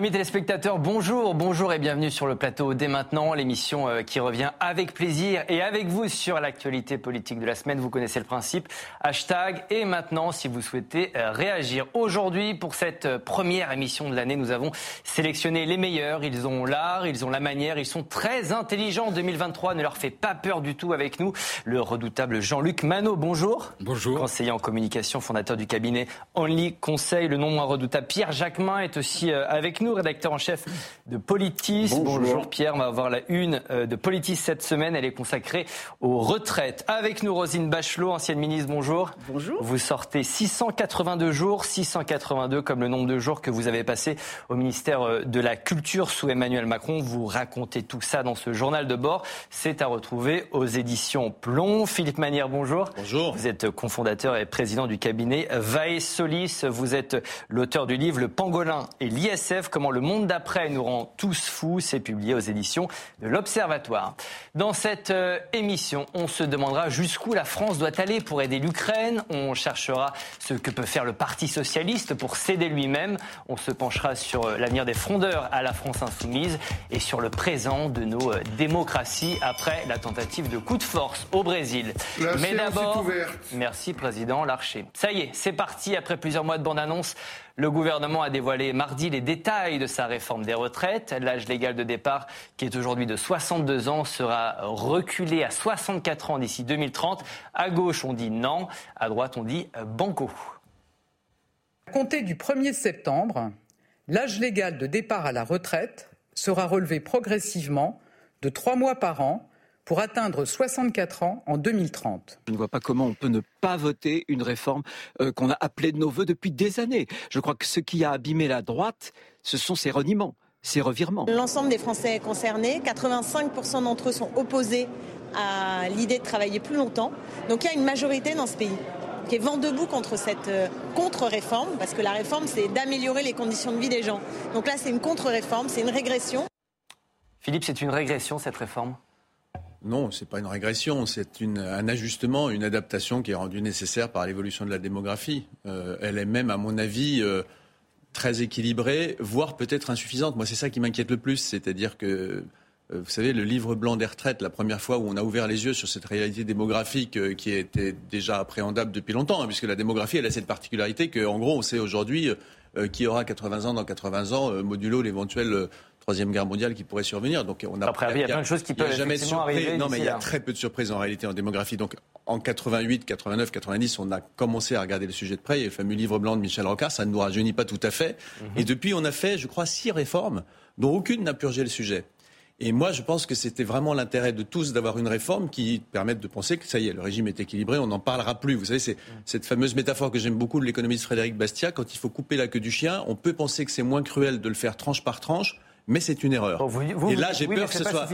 Amis téléspectateurs, bonjour, bonjour et bienvenue sur le plateau dès maintenant, l'émission euh, qui revient avec plaisir et avec vous sur l'actualité politique de la semaine. Vous connaissez le principe, hashtag et maintenant si vous souhaitez euh, réagir. Aujourd'hui, pour cette euh, première émission de l'année, nous avons sélectionné les meilleurs. Ils ont l'art, ils ont la manière, ils sont très intelligents. 2023 ne leur fait pas peur du tout avec nous. Le redoutable Jean-Luc Manot, bonjour. Bonjour. Conseiller en communication, fondateur du cabinet Only Conseil. Le non moins redoutable Pierre Jacquemin est aussi avec nous, rédacteur en chef de Politis. Bonjour. Pierre, on va voir la une euh, de Politis cette semaine. Elle est consacrée aux retraites. Avec nous Rosine Bachelot, ancienne ministre, bonjour. Bonjour. Vous sortez 682 jours, 682 comme le nombre de jours que vous avez passé au ministère euh, de la Culture sous Emmanuel Macron. Vous racontez tout ça dans ce journal de bord. C'est à retrouver aux éditions Plomb. Philippe Manière, bonjour. Bonjour. Vous êtes cofondateur et président du cabinet Vae Solis. Vous êtes l'auteur du livre Le Pangolin et l'ISF comment le monde d'après nous rend tous fous. C'est publié aux éditions de l'Observatoire. Dans cette euh, émission, on se demandera jusqu'où la France doit aller pour aider l'Ukraine. On cherchera ce que peut faire le Parti socialiste pour s'aider lui-même. On se penchera sur euh, l'avenir des frondeurs à la France insoumise et sur le présent de nos euh, démocraties après la tentative de coup de force au Brésil. Mais d'abord, merci président Larcher. Ça y est, c'est parti après plusieurs mois de bande-annonce. Le gouvernement a dévoilé mardi les détails de sa réforme des retraites. L'âge légal de départ, qui est aujourd'hui de 62 ans, sera reculé à 64 ans d'ici 2030. À gauche, on dit non. À droite, on dit banco. À compter du 1er septembre, l'âge légal de départ à la retraite sera relevé progressivement de trois mois par an pour atteindre 64 ans en 2030. Je ne vois pas comment on peut ne pas voter une réforme euh, qu'on a appelée de nos voeux depuis des années. Je crois que ce qui a abîmé la droite, ce sont ces reniements, ces revirements. L'ensemble des Français concernés, 85% d'entre eux sont opposés à l'idée de travailler plus longtemps. Donc il y a une majorité dans ce pays qui est vent debout contre cette euh, contre-réforme, parce que la réforme, c'est d'améliorer les conditions de vie des gens. Donc là, c'est une contre-réforme, c'est une régression. Philippe, c'est une régression, cette réforme? Non, ce n'est pas une régression, c'est un ajustement, une adaptation qui est rendue nécessaire par l'évolution de la démographie. Euh, elle est même, à mon avis, euh, très équilibrée, voire peut-être insuffisante. Moi, c'est ça qui m'inquiète le plus, c'est-à-dire que euh, vous savez, le livre blanc des retraites, la première fois où on a ouvert les yeux sur cette réalité démographique qui était déjà appréhendable depuis longtemps, hein, puisque la démographie, elle a cette particularité qu'en gros, on sait aujourd'hui qui aura 80 ans dans 80 ans, modulo l'éventuel troisième guerre mondiale qui pourrait survenir. Donc on a, Après, il y a plein de choses qui peuvent jamais arriver. Non, mais il y a très peu de surprises en réalité en démographie. Donc en 88, 89, 90, on a commencé à regarder le sujet de près. Il y a le fameux livre blanc de Michel Rocard, ça ne nous rajeunit pas tout à fait. Mhm. Et depuis, on a fait, je crois, six réformes, dont aucune n'a purgé le sujet. Et moi, je pense que c'était vraiment l'intérêt de tous d'avoir une réforme qui permette de penser que ça y est, le régime est équilibré, on n'en parlera plus. Vous savez, c'est cette fameuse métaphore que j'aime beaucoup de l'économiste Frédéric Bastiat. Quand il faut couper la queue du chien, on peut penser que c'est moins cruel de le faire tranche par tranche mais c'est une erreur. et là, j'ai peur que ce soit.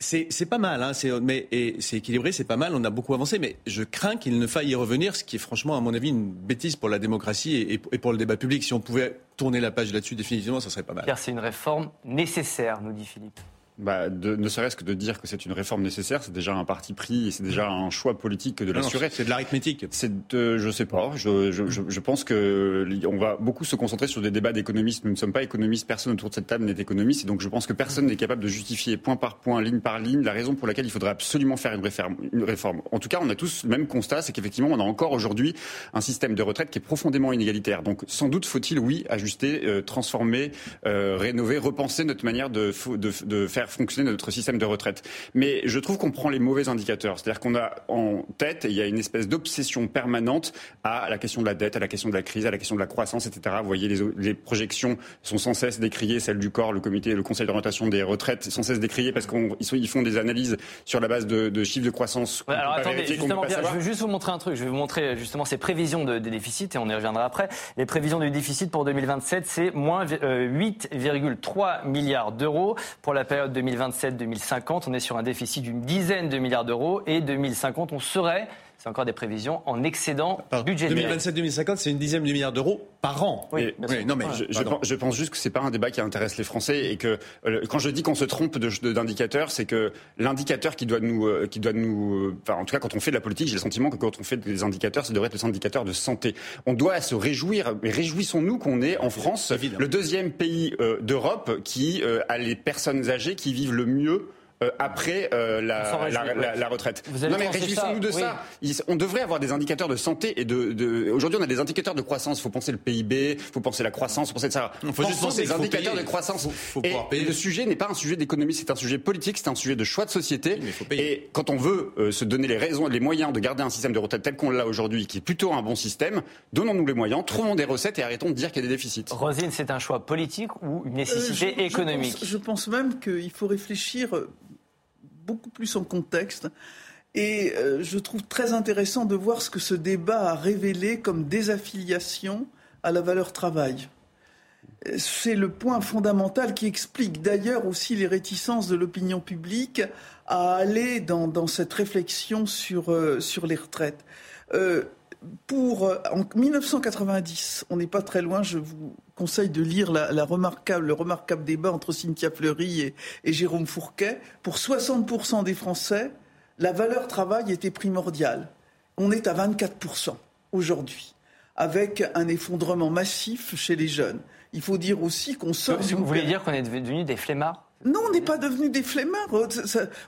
C'est pas mal, hein, mais c'est équilibré, c'est pas mal, on a beaucoup avancé, mais je crains qu'il ne faille y revenir, ce qui est franchement, à mon avis, une bêtise pour la démocratie et, et pour le débat public. Si on pouvait tourner la page là-dessus définitivement, ça serait pas mal. c'est une réforme nécessaire, nous dit Philippe bah, de, ne serait-ce que de dire que c'est une réforme nécessaire, c'est déjà un parti pris et c'est déjà un choix politique de l'assurer. C'est de l'arithmétique. C'est de, je sais pas. Je, je, je, pense que on va beaucoup se concentrer sur des débats d'économistes. Nous ne sommes pas économistes. Personne autour de cette table n'est économiste. Et donc, je pense que personne n'est capable de justifier point par point, ligne par ligne, la raison pour laquelle il faudrait absolument faire une réforme. Une réforme. En tout cas, on a tous le même constat, c'est qu'effectivement, on a encore aujourd'hui un système de retraite qui est profondément inégalitaire. Donc, sans doute faut-il, oui, ajuster, euh, transformer, euh, rénover, repenser notre manière de, de, de faire fonctionner notre système de retraite. Mais je trouve qu'on prend les mauvais indicateurs. C'est-à-dire qu'on a en tête, il y a une espèce d'obsession permanente à la question de la dette, à la question de la crise, à la question de la croissance, etc. Vous voyez, les, les projections sont sans cesse décriées, celles du corps, le comité, le conseil d'orientation des retraites, sans cesse décriées parce qu'ils font des analyses sur la base de, chiffres de croissance. alors attendez, justement, Pierre, je veux juste vous montrer un truc. Je vais vous montrer justement ces prévisions de, des déficits et on y reviendra après. Les prévisions du déficit pour 2027, c'est moins 8,3 milliards d'euros pour la période 2027 2050, on est sur un déficit d'une dizaine de milliards d'euros et 2050, on serait c'est encore des prévisions en excédent budgétaire. 2027-2050, c'est une dixième de milliard d'euros par an. Oui, non, mais je, pense, juste que c'est pas un débat qui intéresse les Français et que euh, quand je dis qu'on se trompe d'indicateurs, c'est que l'indicateur qui doit nous, euh, qui doit nous, enfin, en tout cas, quand on fait de la politique, j'ai le sentiment que quand on fait des indicateurs, ça devrait être des indicateurs de santé. On doit se réjouir, mais réjouissons-nous qu'on est en France le deuxième pays euh, d'Europe qui a les personnes âgées qui vivent le mieux euh, après euh, la, la, la, retraite. non mais réjouissons-nous de ça. On devrait avoir des indicateurs de santé et de. de... Aujourd'hui, on a des indicateurs de croissance. Il faut penser le PIB, il faut penser la croissance, il faut penser ça. Il faut juste penser des indicateurs de croissance. Faut, et, le sujet n'est pas un sujet d'économie, c'est un sujet politique, c'est un sujet de choix de société. et quand on veut euh, se donner les raisons, les moyens de garder un système de retraite tel qu'on l'a aujourd'hui, qui est plutôt un bon système, donnons-nous les moyens, trouvons des recettes et arrêtons de dire qu'il y a des déficits. Rosine, c'est un choix politique ou une nécessité économique? je pense même qu'il faut réfléchir beaucoup plus en contexte. Et euh, je trouve très intéressant de voir ce que ce débat a révélé comme désaffiliation à la valeur travail. C'est le point fondamental qui explique d'ailleurs aussi les réticences de l'opinion publique à aller dans, cette réflexion sur, euh, sur les retraites. Euh, pour, en 1990, on n'est pas très loin, je vous conseille de lire la, remarquable, le remarquable débat entre Cynthia Fleury et, et Jérôme Fourquet. Pour 60% des Français, la valeur travail était primordiale. On est à 24% aujourd'hui, avec un effondrement massif chez les jeunes. Il faut dire aussi qu'on sort. Vous voulez dire qu'on est devenu des flemmards? Non, on n'est pas devenu des flemmards.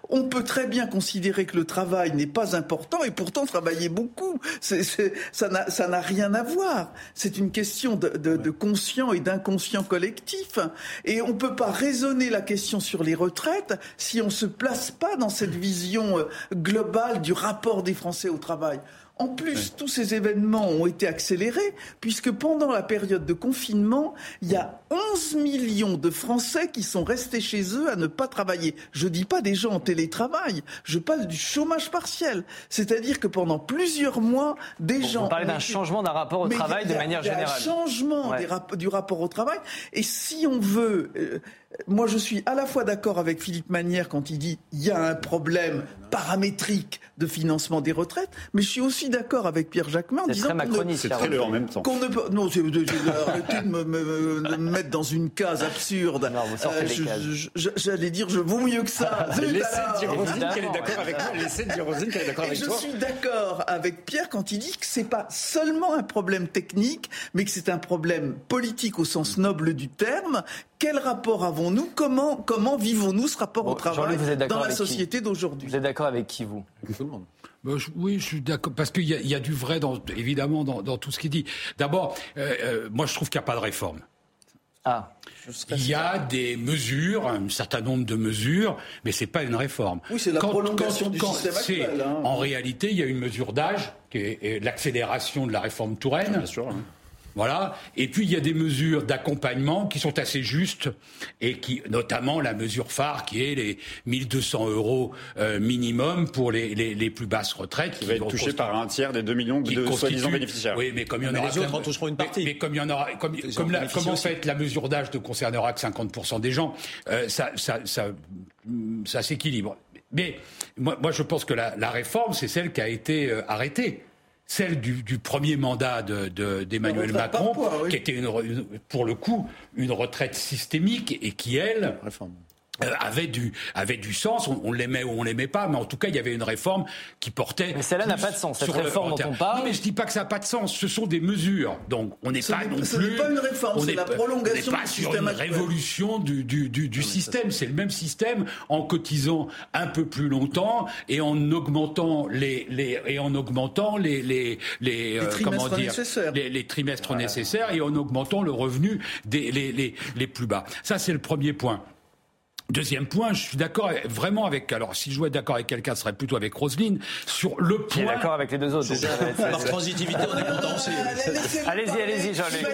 on peut très bien considérer que le travail n'est pas important et pourtant travailler beaucoup. ça n'a rien à voir. C'est une question de, de conscient et d'inconscient collectif. Et on ne peut pas raisonner la question sur les retraites si on ne se place pas dans cette vision euh, globale du rapport des Français au travail. En plus, tous ces événements ont été accélérés puisque pendant la période de confinement, il y a 11 millions de Français qui sont restés chez eux à ne pas travailler. Je ne dis pas des gens en télétravail, je parle du chômage partiel. C'est-à-dire que pendant plusieurs mois, des gens... Vous parlez d'un changement d'un rapport au travail de manière générale. Un changement du rapport au travail. Et si on veut... Euh, moi, je suis à la fois d'accord avec Philippe Manière quand il dit il y a un problème paramétrique de financement des retraites, mais je suis aussi d'accord avec Pierre Jacquemin en disant c'est très le en même temps. Qu'on ne peut, non, arrêtez de me, me, mettre dans une case absurde. Euh, j'allais dire, je vaux mieux que ça. Laissez dire Rosine qu'elle est d'accord avec moi. Laissez dire Rosine qu'elle est d'accord avec je toi. Je suis d'accord avec Pierre quand il dit que c'est pas seulement un problème technique, mais que c'est un problème politique au sens noble du terme. Quel rapport avons-nous? Comment, comment vivons-nous ce rapport au travail dans la société d'aujourd'hui? Vous êtes d'accord avec qui, vous? Tout le monde. Bah, oui, je suis d'accord, parce qu'il y, a du vrai, dans, évidemment, dans, tout ce qu'il dit. D'abord, euh, euh, moi, je trouve qu'il n'y a pas de réforme. Ah. Il y a des mesures, un certain nombre de mesures, mais c'est pas une réforme. Oui, c'est la prolongation du système actuel. Hein. En réalité, il y a une mesure d'âge, qui est, l'accélération de la réforme Touraine. Bien sûr. Hein. Voilà. Et puis il y a des mesures d'accompagnement qui sont assez justes et qui, notamment la mesure phare qui est les 1200 euros euh, minimum pour les, les, les, plus basses retraites. Qui va être touché par un tiers des 2 millions de soi-disant bénéficiaires. Oui, mais comme il y en aura. Les autres en toucheront une partie. Mais, comme il y en aura, comme, comme, la, comme en fait la mesure d'âge ne concernera que 50% des gens, euh, ça, ça, ça, ça s'équilibre. Mais moi, moi, je pense que la, la réforme, c'est celle qui a été euh, arrêtée celle du, du, premier mandat d'Emmanuel de, Macron, qui était une, pour le coup une retraite systémique et qui, elle, euh, avait du avait du sens. On, l'aimait ou on l'aimait pas, mais en tout cas, il y avait une réforme qui portait. Mais celle-là n'a pas de sens. Cette réforme dont on parle. Non, mais je dis pas que ça n'a pas de sens. Ce sont des mesures. Donc, on n'est pas non ce plus. n'est pas une réforme, c'est la prolongation on pas sur une révolution du du, du, du système. C'est le même système en cotisant un peu plus longtemps et en augmentant les les et en augmentant les les les, les euh, comment dire les, les, trimestres nécessaires et en augmentant le revenu des les les, les plus bas. Ça, c'est le premier point. Deuxième point, je suis d'accord vraiment avec. Alors, si je dois être d'accord avec quelqu'un, ce serait plutôt avec Roselyne sur le point. Je d'accord avec les deux autres. Par transitivité, on est content aussi. Allez-y, allez-y, Jean-Luc.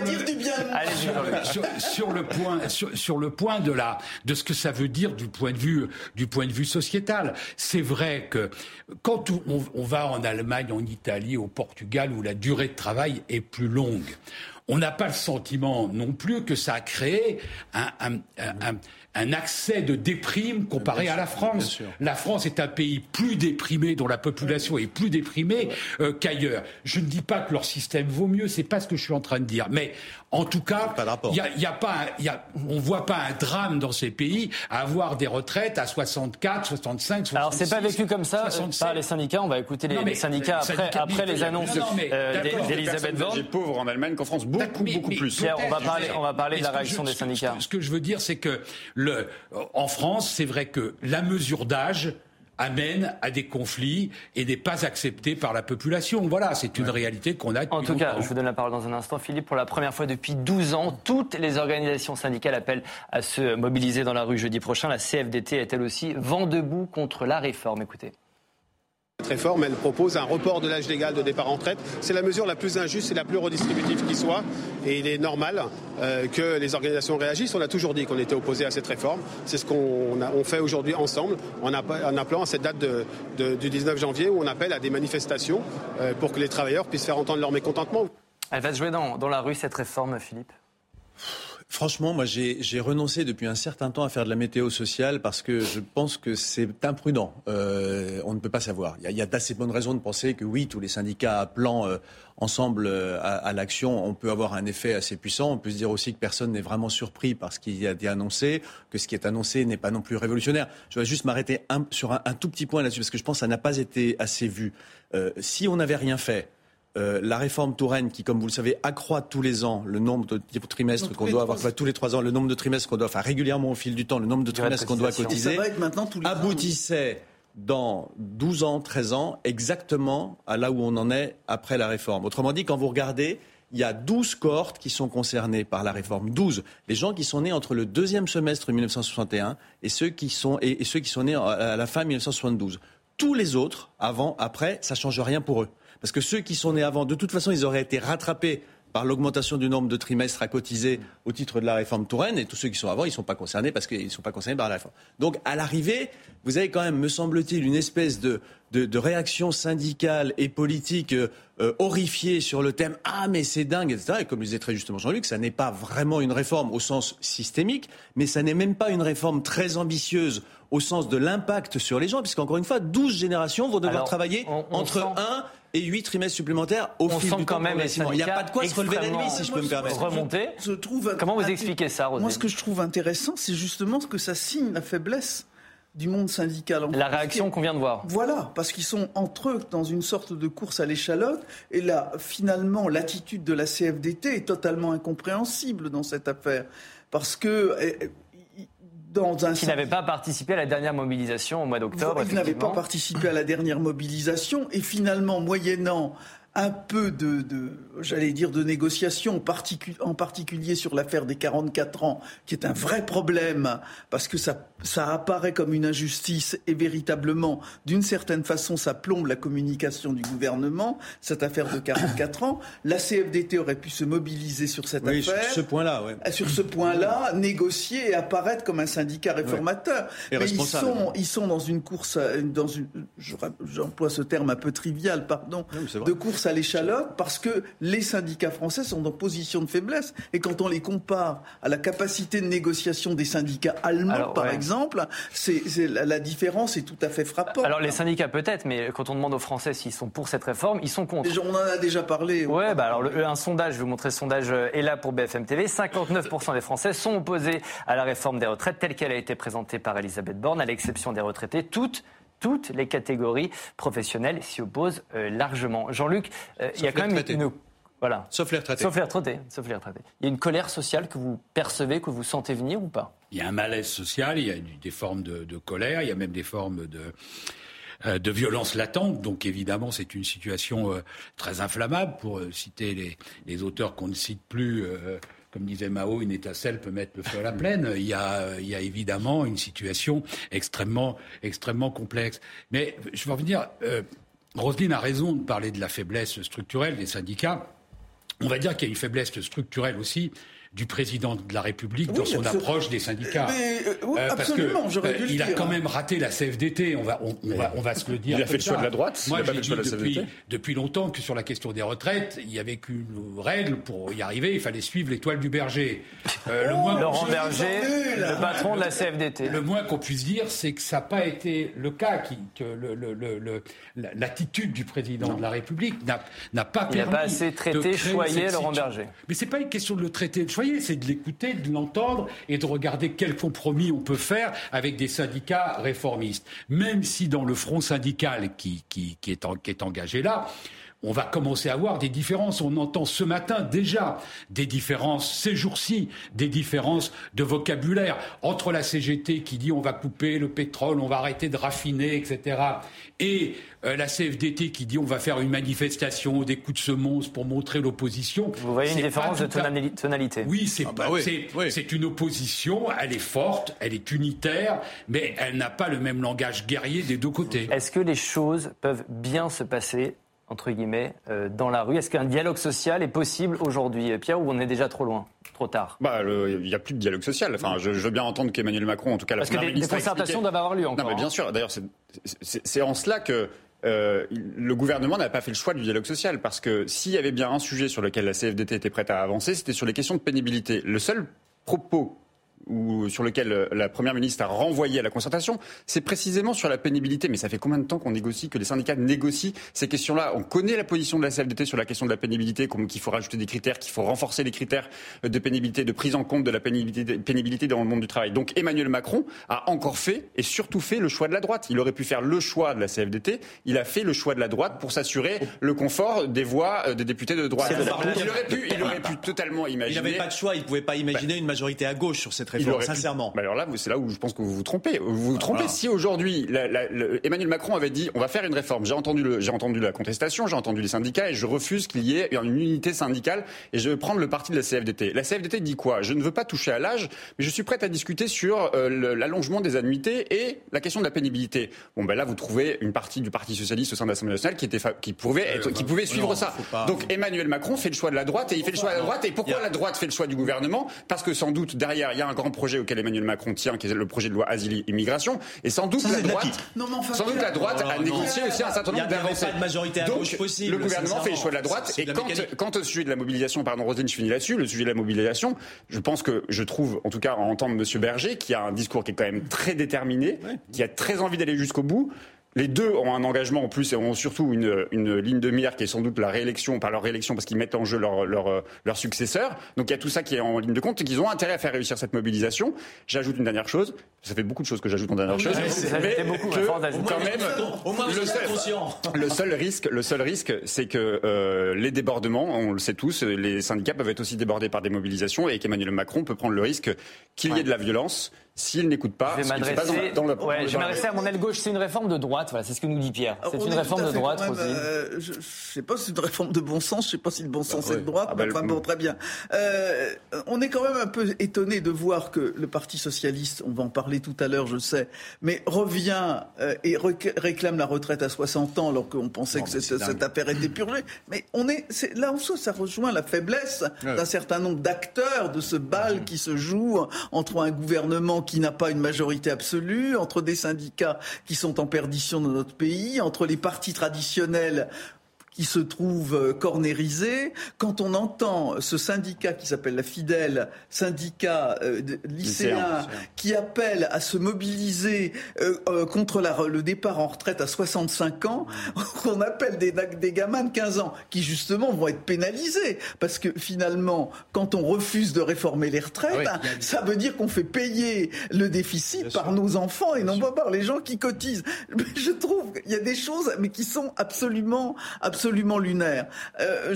Allez-y, sur, sur, le point, sur, sur, le point de la, de ce que ça veut dire du point de vue, du point de vue sociétal. C'est vrai que quand on, on va en Allemagne, en Italie, au Portugal, où la durée de travail est plus longue, on n'a pas le sentiment non plus que ça a créé un, un, un un accès de déprime comparé à la France. La France est un pays plus déprimé, dont la population est plus déprimée euh, qu'ailleurs. Je ne dis pas que leur système vaut mieux, c'est pas ce que je suis en train de dire. Mais en tout cas, il y a, pas, y a, on voit pas un drame dans ces pays à avoir des retraites à 64, 65, 66. Alors c'est pas vécu comme ça euh, par les syndicats. On va écouter les, syndicats après, après les annonces euh, d'Elisabeth Borne. Les pauvres en Allemagne qu'en France, beaucoup, beaucoup plus. on va parler, on va parler de la réaction des syndicats. Ce que je veux dire, c'est que le, en France, c'est vrai que la mesure d'âge amène à des conflits et n'est pas acceptée par la population. Voilà, c'est une réalité qu'on a depuis En tout cas, je vous donne la parole dans un instant, Philippe. Pour la première fois depuis 12 ans, toutes les organisations syndicales appellent à se mobiliser dans la rue jeudi prochain. La CFDT est elle aussi vent debout contre la réforme. Écoutez. Réforme, elle propose un report de l'âge légal de départ en retraite. C'est la mesure la plus injuste et la plus redistributive qui soit. Et il est normal euh, que les organisations réagissent. On a toujours dit qu'on était opposé à cette réforme. C'est ce qu'on fait aujourd'hui ensemble en, appelant à cette date du 19 janvier où on appelle à des manifestations euh, pour que les travailleurs puissent faire entendre leur mécontentement. Elle va se jouer dans la rue, cette réforme, Philippe? Franchement, moi, j'ai renoncé depuis un certain temps à faire de la météo sociale parce que je pense que c'est imprudent. Euh, on ne peut pas savoir. Il y a, d'assez bonnes raisons de penser que oui, tous les syndicats appelant euh, ensemble euh, à, l'action, on peut avoir un effet assez puissant. On peut se dire aussi que personne n'est vraiment surpris par ce qui a été annoncé, que ce qui est annoncé n'est pas non plus révolutionnaire. Je vais juste m'arrêter sur un, tout petit point là-dessus parce que je pense que ça n'a pas été assez vu. si on n'avait rien fait, euh, la réforme Touraine, qui, comme vous le savez, accroît tous les ans le nombre de trimestres qu'on doit avoir, tous les trois ans, le nombre de trimestres qu'on doit, enfin régulièrement au fil du temps, le nombre de trimestres qu'on doit cotiser, aboutissait dans 12 ans, 13 ans, exactement à là où on en est après la réforme. Autrement dit, quand vous regardez, il y a 12 cohortes qui sont concernées par la réforme. 12. Les gens qui sont nés entre le deuxième semestre 1961 et ceux qui sont, et, ceux qui sont nés à la fin 1972. Tous les autres, avant, après, ça change rien pour eux. Parce que ceux qui sont nés avant, de toute façon, ils auraient été rattrapés par l'augmentation du nombre de trimestres à cotiser au titre de la réforme Touraine, et tous ceux qui sont avant, ils ne sont pas concernés parce qu'ils ne sont pas concernés par la réforme. Donc, à l'arrivée, vous avez quand même, me semble-t-il, une espèce de, de, réaction syndicale et politique euh, horrifiée sur le thème Ah, mais c'est dingue, etc. Et comme le disait très justement Jean-Luc, ça n'est pas vraiment une réforme au sens systémique, mais ça n'est même pas une réforme très ambitieuse au sens de l'impact sur les gens, puisqu'encore une fois, 12 générations vont devoir travailler entre 1 et 8 trimestres supplémentaires au on fil sent quand même Il n'y a pas de quoi se relever la nuit, si je peux me permettre. Remonter. Je trouve Comment vous expliquez ça, Moi, ce que je trouve intéressant, c'est justement ce que ça signe la faiblesse du monde syndical. La réaction qu'on vient de voir. Voilà, parce qu'ils sont entre eux dans une sorte de course à l'échalote. Et là, finalement, l'attitude de la CFDT est totalement incompréhensible dans cette affaire. Parce que qui n'avait pas participé à la dernière mobilisation au mois d'octobre. Il n'avait pas participé à la dernière mobilisation et finalement, moyennant un peu de, j'allais dire, de négociation, en particulier sur l'affaire des 44 ans, qui est un vrai problème, parce que ça, ça apparaît comme une injustice et véritablement, d'une certaine façon, ça plombe la communication du gouvernement, cette affaire de 44 ans. La CFDT aurait pu se mobiliser sur cette affaire. Sur ce point-là, oui. Sur ce point-là, négocier et apparaître comme un syndicat réformateur. Mais ils sont, ils sont dans une course, dans une, j'emploie ce terme un peu trivial, pardon, de course à l'échalote parce que les syndicats français sont en position de faiblesse. Et quand on les compare à la capacité de négociation des syndicats allemands, par exemple, c'est, la, différence est tout à fait frappante. Alors les syndicats peut-être, mais quand on demande aux Français s'ils sont pour cette réforme, ils sont contre. on en a déjà parlé. Ouais, bah alors un sondage, je vais vous montrer ce sondage euh, est là pour BFM TV. 59% des Français sont opposés à la réforme des retraites telle qu'elle a été présentée par Elisabeth Borne, à l'exception des retraités. Toutes toutes les catégories professionnelles s'y opposent euh, largement. Jean-Luc, euh, il y a quand même une... Voilà. Sauf les retraités. Sauf les retraités. Sauf les retraités. Il y a une colère sociale que vous percevez, que vous sentez venir ou pas? Il y a un malaise social, il y a des formes de, colère, il y a même des formes de euh, de violence latente. Donc évidemment, c'est une situation très inflammable, pour citer les, les auteurs qu'on ne cite plus comme disait Mao, une étincelle peut mettre le feu à la plaine. Il y a, évidemment une situation extrêmement, extrêmement complexe. Mais je veux revenir. Euh, Roselyne a raison de parler de la faiblesse structurelle des syndicats. On va dire qu'il y a une faiblesse structurelle aussi du président de la République dans son approche des syndicats. Euh, absolument, j'aurais dû Il a quand même raté la CFDT, on va, on, va, on va se le dire. Il a fait le choix de la droite. Moi, j'ai dit depuis, depuis longtemps que sur la question des retraites, il y avait qu'une règle pour y arriver, il fallait suivre l'étoile du berger. Euh, le moins Laurent Berger, le patron de la CFDT. Le moins qu'on puisse dire, c'est que ça n'a pas été le cas, qui, que l'attitude du président de la République n'a pas permis. Il n'a pas assez traité, choyé Laurent Berger. Mais c'est pas une question de le traiter, de choyer, c'est de l'écouter, de l'entendre et de regarder quel compromis on peut faire avec des syndicats réformistes. Même si dans le front syndical qui, est engagé là, on va commencer à avoir des différences. On entend ce matin déjà des différences, ces jours-ci, des différences de vocabulaire entre la CGT qui dit on va couper le pétrole, on va arrêter de raffiner, etc. Et euh, la CFDT qui dit on va faire une manifestation, des coups de semonce pour montrer l'opposition. Vous voyez une différence de tonalité Oui, c'est ah bah c'est une opposition, elle est forte, elle est unitaire, mais elle n'a pas le même langage guerrier des deux côtés. Est-ce que les choses peuvent bien se passer entre guillemets, euh, dans la rue Est-ce qu'un dialogue social est possible aujourd'hui, Pierre, ou on est déjà trop loin Trop tard? Bah, Il n'y a plus de dialogue social. Enfin, je, veux bien entendre qu'Emmanuel Macron, en tout cas la Parce que des, concertations doivent avoir lieu encore. Non, mais bien hein. sûr. D'ailleurs, c'est en cela que euh, le gouvernement n'a pas fait le choix du dialogue social. Parce que s'il y avait bien un sujet sur lequel la CFDT était prête à avancer, c'était sur les questions de pénibilité. Le seul propos ou sur lequel euh, la Première ministre a renvoyé à la concertation, c'est précisément sur la pénibilité. Mais ça fait combien de temps qu'on négocie, que les syndicats négocient ces questions-là? On connaît la position de la CFDT sur la question de la pénibilité, comme qu'il faut rajouter des critères, qu'il faut renforcer les critères de pénibilité, de prise en compte de la pénibilité, pénibilité dans le monde du travail. Donc Emmanuel Macron a encore fait, et surtout fait, le choix de la droite. Il aurait pu faire le choix de la CFDT, il a fait le choix de la droite pour s'assurer le confort des voix euh, des députés de droite. Il aurait, pu, il aurait pu totalement imaginer... Il n'avait pas de choix, il ne pouvait pas imaginer une majorité à gauche sur cette sincèrement. alors là, c'est là où je pense que vous vous trompez. Vous vous trompez. Si aujourd'hui, Emmanuel Macron avait dit, on va faire une réforme. J'ai entendu, entendu la contestation, j'ai entendu les syndicats et je refuse qu'il y ait une unité syndicale et je vais prendre le parti de la CFDT. La CFDT dit quoi? Je ne veux pas toucher à l'âge, mais je suis prête à discuter sur euh, l'allongement des annuités et la question de la pénibilité. Bon, ben là, vous trouvez une partie du Parti socialiste au sein de l'Assemblée nationale qui était, qui pouvait être, qui pouvait suivre ça. Donc Emmanuel Macron fait le choix de la droite et il fait le choix de la droite. Et pourquoi la droite fait le choix du gouvernement? Parce que sans doute derrière il y a un grand projet auquel Emmanuel Macron tient, qui est le projet de loi asile-immigration. Et sans doute la droite, sans doute la droite a négocié aussi un certain nombre d'avancées. Donc le gouvernement fait le choix de la droite. Et quand, quant au sujet de la mobilisation, pardon Roselyne, je finis là-dessus, le sujet de la mobilisation, je pense que je trouve, en tout cas en entendre M. Berger, qui a un discours qui est quand même très déterminé, qui a très envie d'aller jusqu'au bout. Les deux ont un engagement en plus et ont surtout une, une, ligne de mire qui est sans doute la réélection, par leur réélection parce qu'ils mettent en jeu leur, leur, leur successeur. Donc il y a tout ça qui est en ligne de compte et qu'ils ont intérêt à faire réussir cette mobilisation. J'ajoute une dernière chose. Ça fait beaucoup de choses que j'ajoute en dernière chose. mais beaucoup, que, quand même, au moins le, seul, le seul risque, le seul risque, c'est que euh, les débordements, on le sait tous, les syndicats peuvent être aussi débordés par des mobilisations et qu'Emmanuel Macron peut prendre le risque qu'il y ait de la violence s'il n'écoute pas, je vais m'adresser dans, ouais, à mon aile gauche. C'est une réforme de droite, voilà, c'est ce que nous dit Pierre. C'est une réforme de droite, euh, Je ne sais pas si c'est une réforme de bon sens, je ne sais pas si le bon sens bah est de droite, ah bah, enfin bon, très bien. Euh, on est quand même un peu étonné de voir que le Parti socialiste, on va en parler tout à l'heure, je sais, mais revient euh, et réclame la retraite à 60 ans alors qu'on pensait que cette, affaire était purgée. Mais on est, là en soi, ça rejoint la faiblesse d'un certain nombre d'acteurs de ce bal mmh. qui se joue entre un gouvernement qui n'a pas une majorité absolue, entre des syndicats qui sont en perdition dans notre pays, entre les partis traditionnels qui se trouve euh, cornérisé. Quand on entend ce syndicat qui s'appelle la Fidèle, syndicat euh, lycéen, qui appelle à se mobiliser euh, contre la, le départ en retraite à 65 ans, on appelle des, des gamins de 15 ans qui justement vont être pénalisés. Parce que finalement, quand on refuse de réformer les retraites, ça veut dire qu'on fait payer le déficit par nos enfants et non pas par les gens qui cotisent. Je trouve qu'il y a des choses mais qui sont absolument, absolument absolument lunaire. Euh,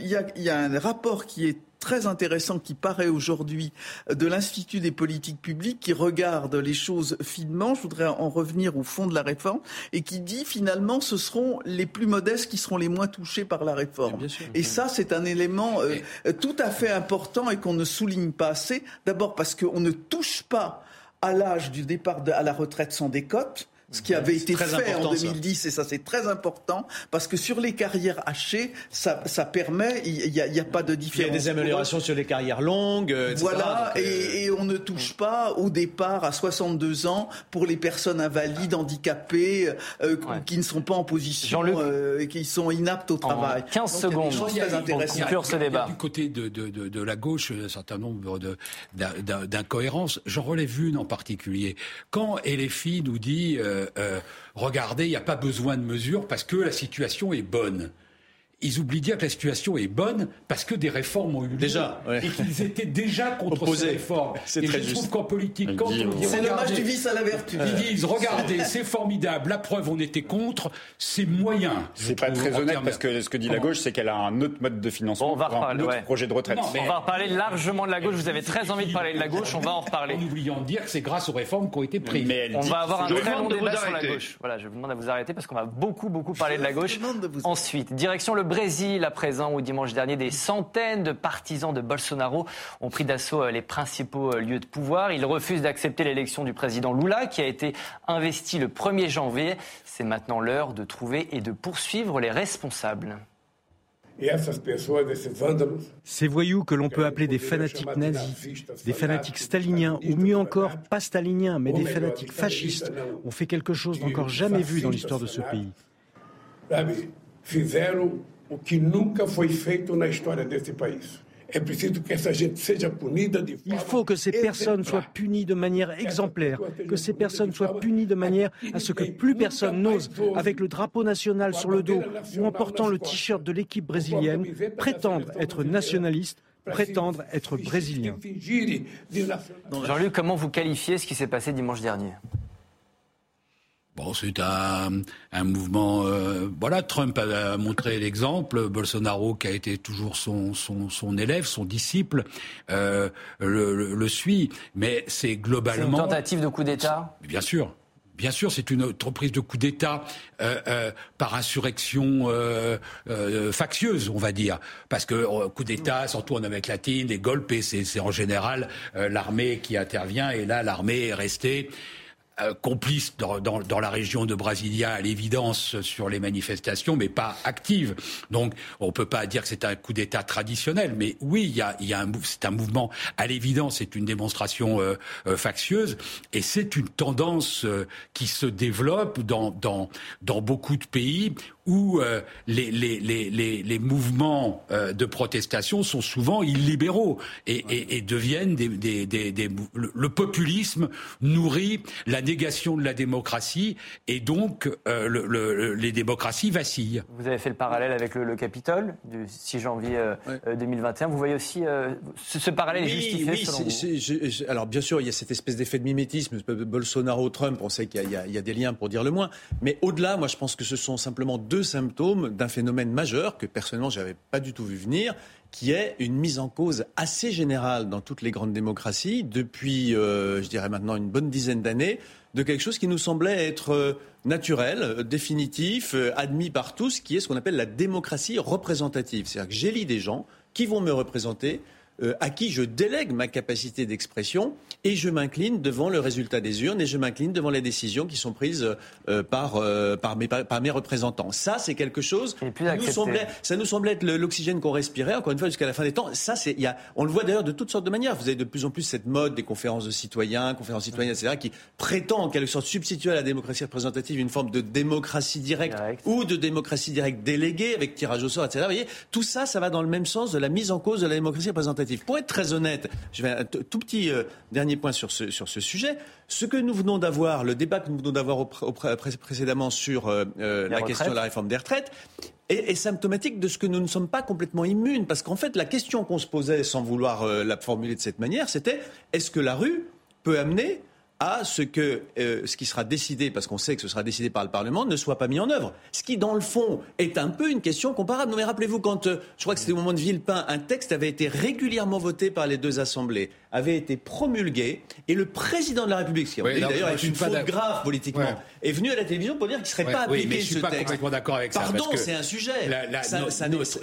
il y a, un rapport qui est très intéressant qui paraît aujourd'hui de l'Institut des politiques publiques qui regarde les choses finement. Je voudrais en revenir au fond de la réforme et qui dit finalement ce seront les plus modestes qui seront les moins touchés par la réforme. et ça, c'est un élément euh, tout à fait important et qu'on ne souligne pas assez. D'abord parce qu'on ne touche pas à l'âge du départ à la retraite sans décote ce qui avait été fait en 2010, et ça c'est très important, parce que sur les carrières hachées, ça, ça permet, il n'y a, a, pas de différence. Il y a des améliorations sur les carrières longues, etc. Voilà, et, euh, et, on ne touche pas au départ à 62 ans pour les personnes invalides, handicapées, euh, qui ne sont pas en position, euh, qui sont inaptes au travail. 15 secondes, pour conclure ce débat. Du côté de, de, de, de, la gauche, un certain nombre d'incohérences. J'en relève une en particulier. Quand LFI nous dit euh, regardez, il n'y a pas besoin de mesures parce que la situation est bonne ils oublient de dire que la situation est bonne parce que des réformes ont eu lieu. Déjà, Et qu'ils étaient déjà contre ces réformes. Et je trouve qu'en politique, quand on dit C'est dommage du vice à la vertu. Ils disent regardez, c'est formidable, la preuve, on était contre, c'est moyen. C'est pas très honnête parce que ce que dit la gauche, c'est qu'elle a un autre mode de financement, on va reparler, un autre projet de retraite. On va reparler largement de la gauche. Vous avez très envie de parler de la gauche, on va en reparler. En oubliant de dire que c'est grâce aux réformes qui ont été prises. Mais on va avoir un très long débat sur la gauche. Voilà, je vous demande à vous arrêter parce qu'on va beaucoup, beaucoup parler de la gauche. Ensuite, direction le Brésil après présent où dimanche dernier, des centaines de partisans de Bolsonaro ont pris d'assaut euh, les principaux euh, lieux de pouvoir. Ils refusent d'accepter l'élection du président Lula qui a été investi le 1er janvier. C'est maintenant l'heure de trouver et de poursuivre les responsables. Ces voyous que l'on peut appeler des fanatiques nazis, des fanatiques staliniens, ou mieux encore, pas staliniens, mais des fanatiques fascistes, ont fait quelque chose d'encore jamais vu dans l'histoire de ce pays o que nunca foi feito na história desse país. Il faut que ces personnes soient punies de manière exemplaire, que ces personnes soient punies de manière à ce que plus personne n'ose, avec le drapeau national sur le dos ou en portant le t-shirt de l'équipe brésilienne, prétendre être nationaliste, prétendre être brésilien. Jean-Luc, comment vous qualifiez ce qui s'est passé dimanche dernier? Bon, c'est un, un, mouvement. Euh, voilà, Trump a, montré l'exemple. Bolsonaro, qui a été toujours son, son, son élève, son disciple, euh, le, le, suit. Mais c'est globalement. C'est une tentative de coup d'État? Bien sûr. Bien sûr, c'est une entreprise de coup d'État euh, euh par insurrection euh, euh, factieuse, on va dire. Parce que coup d'État, surtout en Amérique latine, les golpes, c'est en général l'armée qui intervient. Et là, l'armée est restée euh, complice dans, dans, dans, la région de Brasilia à l'évidence sur les manifestations, mais pas active. Donc on peut pas dire que c'est un coup d'État traditionnel, mais oui, il y a, y a c'est un mouvement à l'évidence, c'est une démonstration euh, euh, factieuse, et c'est une tendance qui se développe dans, dans, dans beaucoup de pays où euh, les, les, les, les, mouvements euh, de protestation sont souvent illibéraux et, et, et deviennent des, des, des, des, le populisme nourrit la négation de la démocratie et donc euh, le, le, les démocraties vacillent. Vous avez fait le parallèle avec le, Capitole du 6 janvier 2021. Vous voyez aussi ce, ce, parallèle oui, est justifié oui, selon vous Alors bien sûr, il y a cette espèce d'effet de mimétisme. Bolsonaro-Trump, on sait qu'il y, y, a des liens pour dire le moins. Mais au-delà, moi je pense que ce sont simplement deux symptômes d'un phénomène majeur que personnellement je n'avais pas du tout vu venir, qui est une mise en cause assez générale dans toutes les grandes démocraties depuis, euh, je dirais maintenant une bonne dizaine d'années, de quelque chose qui nous semblait être euh, naturel, euh, définitif, admis par tous, qui est ce qu'on appelle la démocratie représentative. C'est-à-dire que j'élis des gens qui vont me représenter, à qui je délègue ma capacité d'expression et je m'incline devant le résultat des urnes et je m'incline devant les décisions qui sont prises euh, par, euh, par, mes, par, mes, représentants. Ça, c'est quelque chose qui nous semblait, ça nous semblait être l'oxygène qu'on respirait, encore une fois, jusqu'à la fin des temps. Ça, c'est, y a, on le voit d'ailleurs de toutes sortes de manières. Vous avez de plus en plus cette mode des conférences de citoyens, conférences citoyennes, etc., qui prétend en quelque sorte substituer à la démocratie représentative une forme de démocratie directe ou de démocratie directe déléguée avec tirage au sort, etc. Vous voyez, tout ça, ça va dans le même sens de la mise en cause de la démocratie représentative. Pour être très honnête, je vais un tout petit euh, dernier point sur ce, sur ce sujet. Ce que nous venons d'avoir, le débat que nous venons d'avoir précédemment sur euh, euh, la question de la réforme des retraites, est, symptomatique de ce que nous ne sommes pas complètement immunes. Parce qu'en fait, la question qu'on se posait, sans vouloir euh, la formuler de cette manière, c'était est-ce que la rue peut amener à ce que ce qui sera décidé, parce qu'on sait que ce sera décidé par le Parlement, ne soit pas mis en œuvre. Ce qui, dans le fond, est un peu une question comparable. Mais rappelez-vous, quand, je crois que c'était au moment de Villepin, un texte avait été régulièrement voté par les deux assemblées avait été promulgué et le président de la République, ce qui d'ailleurs est une faute grave politiquement, est venu à la télévision pour dire qu'il ne serait pas appliqué oui, mais je suis pas complètement d'accord avec ça. Pardon, c'est un sujet.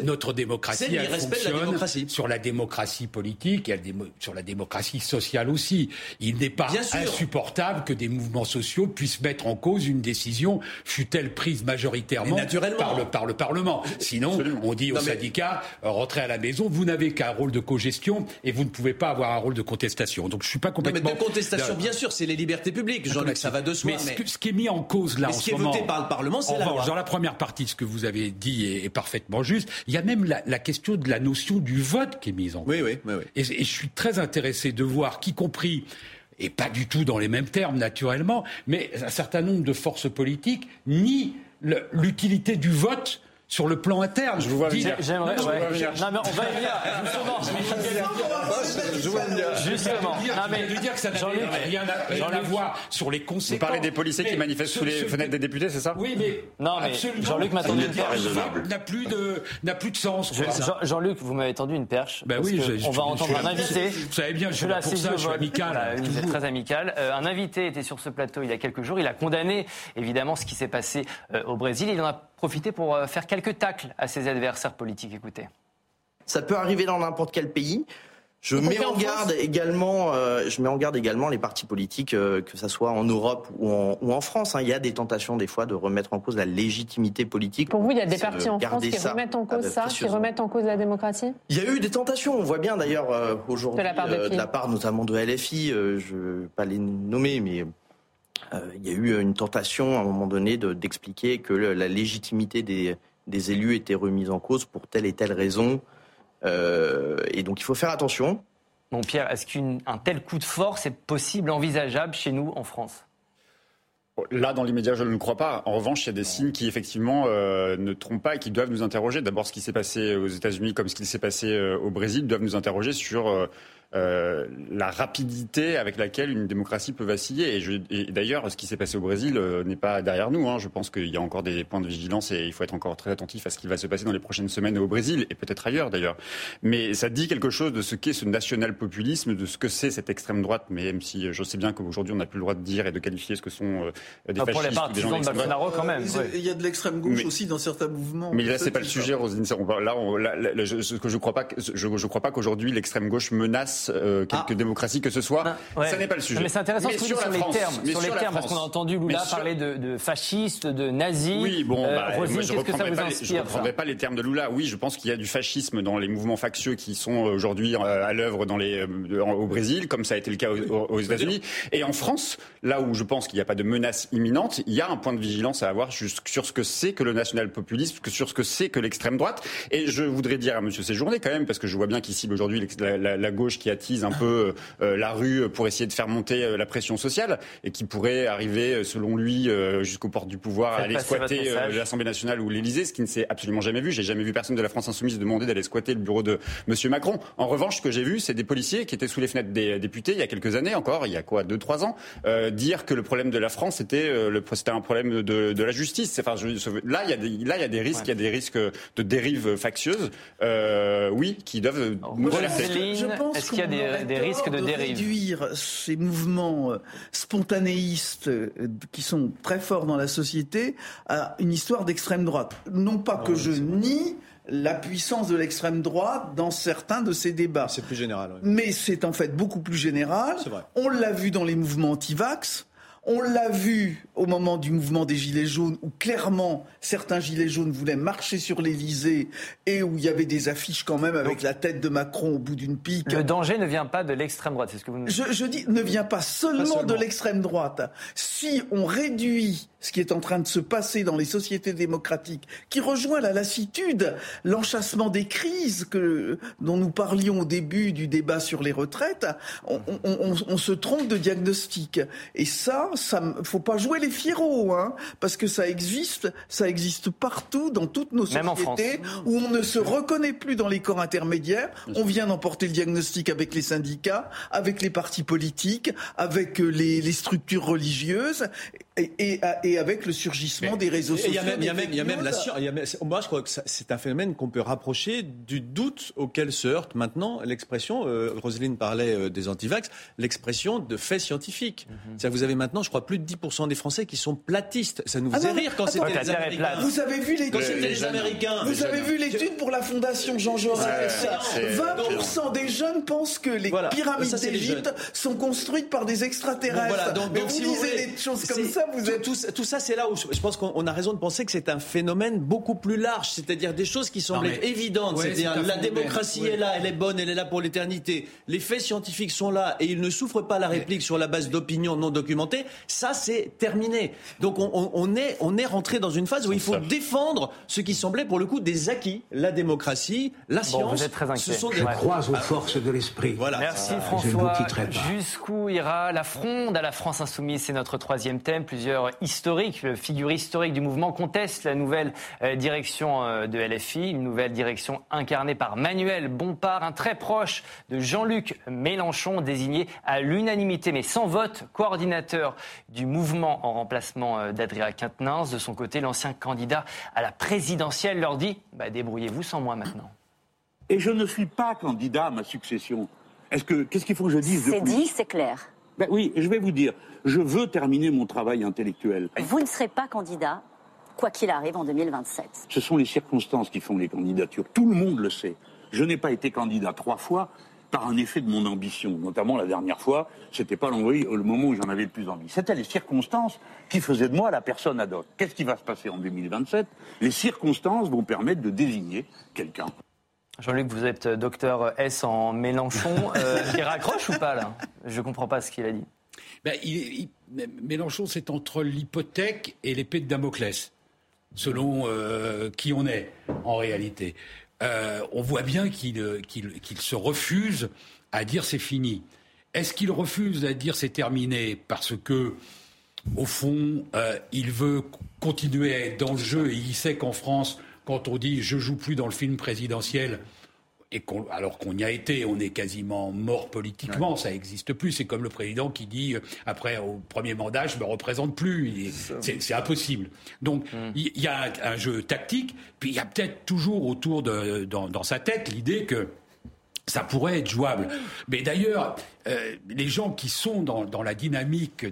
notre, démocratie, elle fonctionne sur la démocratie politique et sur la démocratie sociale aussi. Il n'est pas insupportable que des mouvements sociaux puissent mettre en cause une décision, fût-elle prise majoritairement par le, par le Parlement. Sinon, on dit aux syndicats, euh, rentrez à la maison, vous n'avez qu'un rôle de co-gestion et vous ne pouvez pas avoir un rôle de contestation. Donc je suis pas complètement. Non, mais de contestation, bien sûr, c'est les libertés publiques. Jean-Luc, ça va de soi. Mais, Ce, qui est mis en cause là en ce, qui est voté par le Parlement, c'est la loi. Dans la première partie, ce que vous avez dit est, parfaitement juste. Il y a même la, question de la notion du vote qui est mise en cause. Oui, oui, oui. Et, et je suis très intéressé de voir qu'y compris et pas du tout dans les mêmes termes naturellement, mais un certain nombre de forces politiques nient l'utilité du vote sur le plan interne. Je vous vois venir. J'aimerais. Non, mais on va y venir. Justement. Justement. Non, mais lui dire que ça n'a rien à voir sur les conséquences. Vous parlez des policiers qui manifestent sous les fenêtres des députés, c'est ça Oui, mais non, mais Jean-Luc m'a tendu une perche. N'a plus de n'a plus de sens. Jean-Luc, vous m'avez tendu une perche. Ben oui, on va entendre un invité. Vous savez bien, je suis là pour ça, je suis amical. Vous êtes très amical. Un invité était sur ce plateau il y a quelques jours. Il a condamné évidemment ce qui s'est passé au Brésil. Il en a profité pour faire quelques tacles à ses adversaires politiques. Écoutez. Ça peut arriver dans n'importe quel pays. Je mets, en garde également, euh, je mets en garde également les partis politiques, euh, que ce soit en Europe ou en, ou en France. Hein. Il y a des tentations des fois de remettre en cause la légitimité politique. Pour vous, il y a des partis en France qui remettent en cause ça, qui remettent en cause la démocratie? Il y a eu des tentations. On voit bien d'ailleurs euh, aujourd'hui, de, la part de, la part notamment de LFI, je ne vais pas les nommer, mais il y a eu une tentation à un moment donné d'expliquer que la légitimité des des élus étaient remis en cause pour telle et telle raison. Euh, et donc il faut faire attention. Bon Pierre, est-ce qu'un tel coup de force est possible, envisageable chez nous en France? Là, dans l'immédiat, je ne le crois pas. En revanche, il y a des signes qui, effectivement, euh, ne trompent pas et qui doivent nous interroger. D'abord, ce qui s'est passé aux États-Unis comme ce qui s'est passé euh, au Brésil doivent nous interroger sur euh, la rapidité avec laquelle une démocratie peut vaciller. Et, d'ailleurs, ce qui s'est passé au Brésil euh, n'est pas derrière nous. Hein. Je pense qu'il y a encore des points de vigilance et il faut être encore très attentif à ce qui va se passer dans les prochaines semaines au Brésil et peut-être ailleurs d'ailleurs. Mais ça dit quelque chose de ce qu'est ce national-populisme, de ce que c'est cette extrême droite. Mais même si je sais bien qu'aujourd'hui on n'a plus le droit de dire et de qualifier ce que sont euh, des fascistes pour les des gens de quand même. Il y a de l'extrême gauche aussi dans certains mouvements. Mais là, c'est pas le sujet, Roselyne. Là, là, ce que je crois pas, je, je crois pas qu'aujourd'hui l'extrême gauche menace quelques ah démocratie que ce soit. Ça n'est pas le sujet. mais c'est intéressant ce que sur, sur les termes, sur les termes parce qu'on a entendu Lula parler de, de fascistes, de nazis. Oui, bon, euh, bah, qu'est-ce que ça vous inspire Je ne reprendrai pas les termes de Lula. Oui, je pense qu'il y a du fascisme dans les mouvements factieux qui sont aujourd'hui euh, à l'œuvre dans les euh, au Brésil, comme ça a été le cas aux, États-Unis, et en France, là où je pense qu'il n'y a pas de menace imminente, il y a un point de vigilance à avoir sur ce que c'est que le national-populisme, sur ce que c'est que l'extrême droite. Et je voudrais dire à M. Séjourné quand même, parce que je vois bien qu'il cible aujourd'hui la, la, gauche qui attise un peu euh, la rue pour essayer de faire monter euh, la pression sociale et qui pourrait arriver, euh, selon lui, jusqu'aux portes du pouvoir à aller squatter l'Assemblée nationale ou l'Élysée, ce qui ne s'est absolument jamais vu. J'ai jamais vu personne de la France insoumise demander d'aller squatter le bureau de M. Macron. En revanche, ce que j'ai vu, c'est des policiers qui étaient sous les fenêtres des députés il y a quelques années encore, il y a quoi, deux, trois ans, dire que le problème de la France était, c'était un problème de, de la justice. Enfin, je, là, il y a des, là, il y a des risques, il y a des risques de dérives factieuses, oui, qui doivent nous Est-ce qu'il y a des, des risques de, réduire ces mouvements euh, spontanéistes euh, qui sont très forts dans la société à une histoire d'extrême droite. Non pas que je nie la puissance de l'extrême droite dans certains de ces débats. C'est plus général. Mais c'est en fait beaucoup plus général. On l'a vu dans les mouvements anti-vax. On l'a vu au moment du mouvement des Gilets jaunes, où clairement certains Gilets jaunes voulaient marcher sur l'Elysée et où il y avait des affiches quand même avec la tête de Macron au bout d'une pique. Le danger ne vient pas de l'extrême droite, c'est ce que vous nous dites. Je, dis, ne vient pas seulement, de l'extrême droite. Si on réduit ce qui est en train de se passer dans les sociétés démocratiques, qui rejoint la lassitude, l'enchassement des crises que, dont nous parlions au début du débat sur les retraites, on, on se trompe de diagnostic. Et ça, ça, faut pas jouer les fieros, hein, parce que ça existe, ça existe partout dans toutes nos sociétés où on ne se reconnaît plus dans les corps intermédiaires. On vient d'emporter le diagnostic avec les syndicats, avec les partis politiques, avec euh, les, les structures religieuses, et, et, et avec le surgissement des réseaux sociaux. Il y a même, il y a même, il y a même la science. Moi, je crois que c'est un phénomène qu'on peut rapprocher du doute auquel se heurte maintenant l'expression. Euh, Roselyne parlait euh, des antivax, l'expression de fait scientifique. Mm Vous avez maintenant, je crois, plus de 10% des Français qui sont platistes. Ça nous ah faisait rire quand c'était les Américains. Vous avez vu les, les Américains. Vous avez vu l'étude pour la Fondation Jean Jaurès. 20% des jeunes pensent que les pyramides d'Égypte sont construites par des extraterrestres. Voilà, donc, Mais vous lisez des choses comme ça, vous êtes... Tout, tout ça, c'est là où je pense qu'on a raison de penser que c'est un phénomène beaucoup plus large, c'est-à-dire des choses qui semblaient évidentes. c'est-à-dire la démocratie est là, elle est bonne, elle est là pour l'éternité. Les faits scientifiques sont là et ils ne souffrent pas la réplique sur la base d'opinions non documentées. Ça, c'est terminé. Donc on, est, on est rentré dans une phase où il faut défendre ce qui semblait pour le coup des acquis, la démocratie, la science. vous êtes très inquiet. Ce sont des... Je crois aux forces de l'esprit. Voilà. Merci François. Jusqu'où ira la fronde à la France insoumise? C'est notre troisième thème. Plusieurs historiques, figures historiques du mouvement contestent la nouvelle euh, direction euh, de LFI, une nouvelle direction incarnée par Manuel Bompard, un très proche de Jean-Luc Mélenchon, désigné à l'unanimité, mais sans vote, coordinateur du mouvement en remplacement euh, d'Adrien Quintenance. De son côté, l'ancien candidat à la présidentielle leur dit bah, débrouillez-vous sans moi maintenant. Et je ne suis pas candidat à ma succession. Est-ce que qu'est-ce qu'il faut que je dise C'est dit, c'est clair. Ben oui, je vais vous dire, je veux terminer mon travail intellectuel. Vous ne serez pas candidat, quoi qu'il arrive, en 2027. Ce sont les circonstances qui font les candidatures. Tout le monde le sait. Je n'ai pas été candidat trois fois par un effet de mon ambition. Notamment la dernière fois, c'était pas le moment où j'en avais le plus envie. C'était les circonstances qui faisaient de moi la personne ad hoc. Qu'est-ce qui va se passer en 2027 Les circonstances vont permettre de désigner quelqu'un. Jean-Luc, vous êtes docteur S en Mélenchon. Euh, il raccroche ou pas là? Je ne comprends pas ce qu'il a dit. Ben, Mélenchon, c'est entre l'hypothèque et l'épée de Damoclès, selon euh, qui on est en réalité. Euh, on voit bien qu'il se refuse à dire c'est fini. Est-ce qu'il refuse à dire c'est terminé parce que, au fond, il veut continuer à être dans le jeu et il sait qu'en France, quand on dit je joue plus dans le film présidentiel, et alors qu'on y a été, on est quasiment mort politiquement, ça n'existe plus. C'est comme le président qui dit euh, après au premier mandat, je me représente plus. C'est impossible. Donc hum. il y, a un, jeu tactique, puis il y a peut-être toujours autour de dans sa tête l'idée que ça pourrait être jouable. Mais d'ailleurs, euh, les gens qui sont dans, dans la dynamique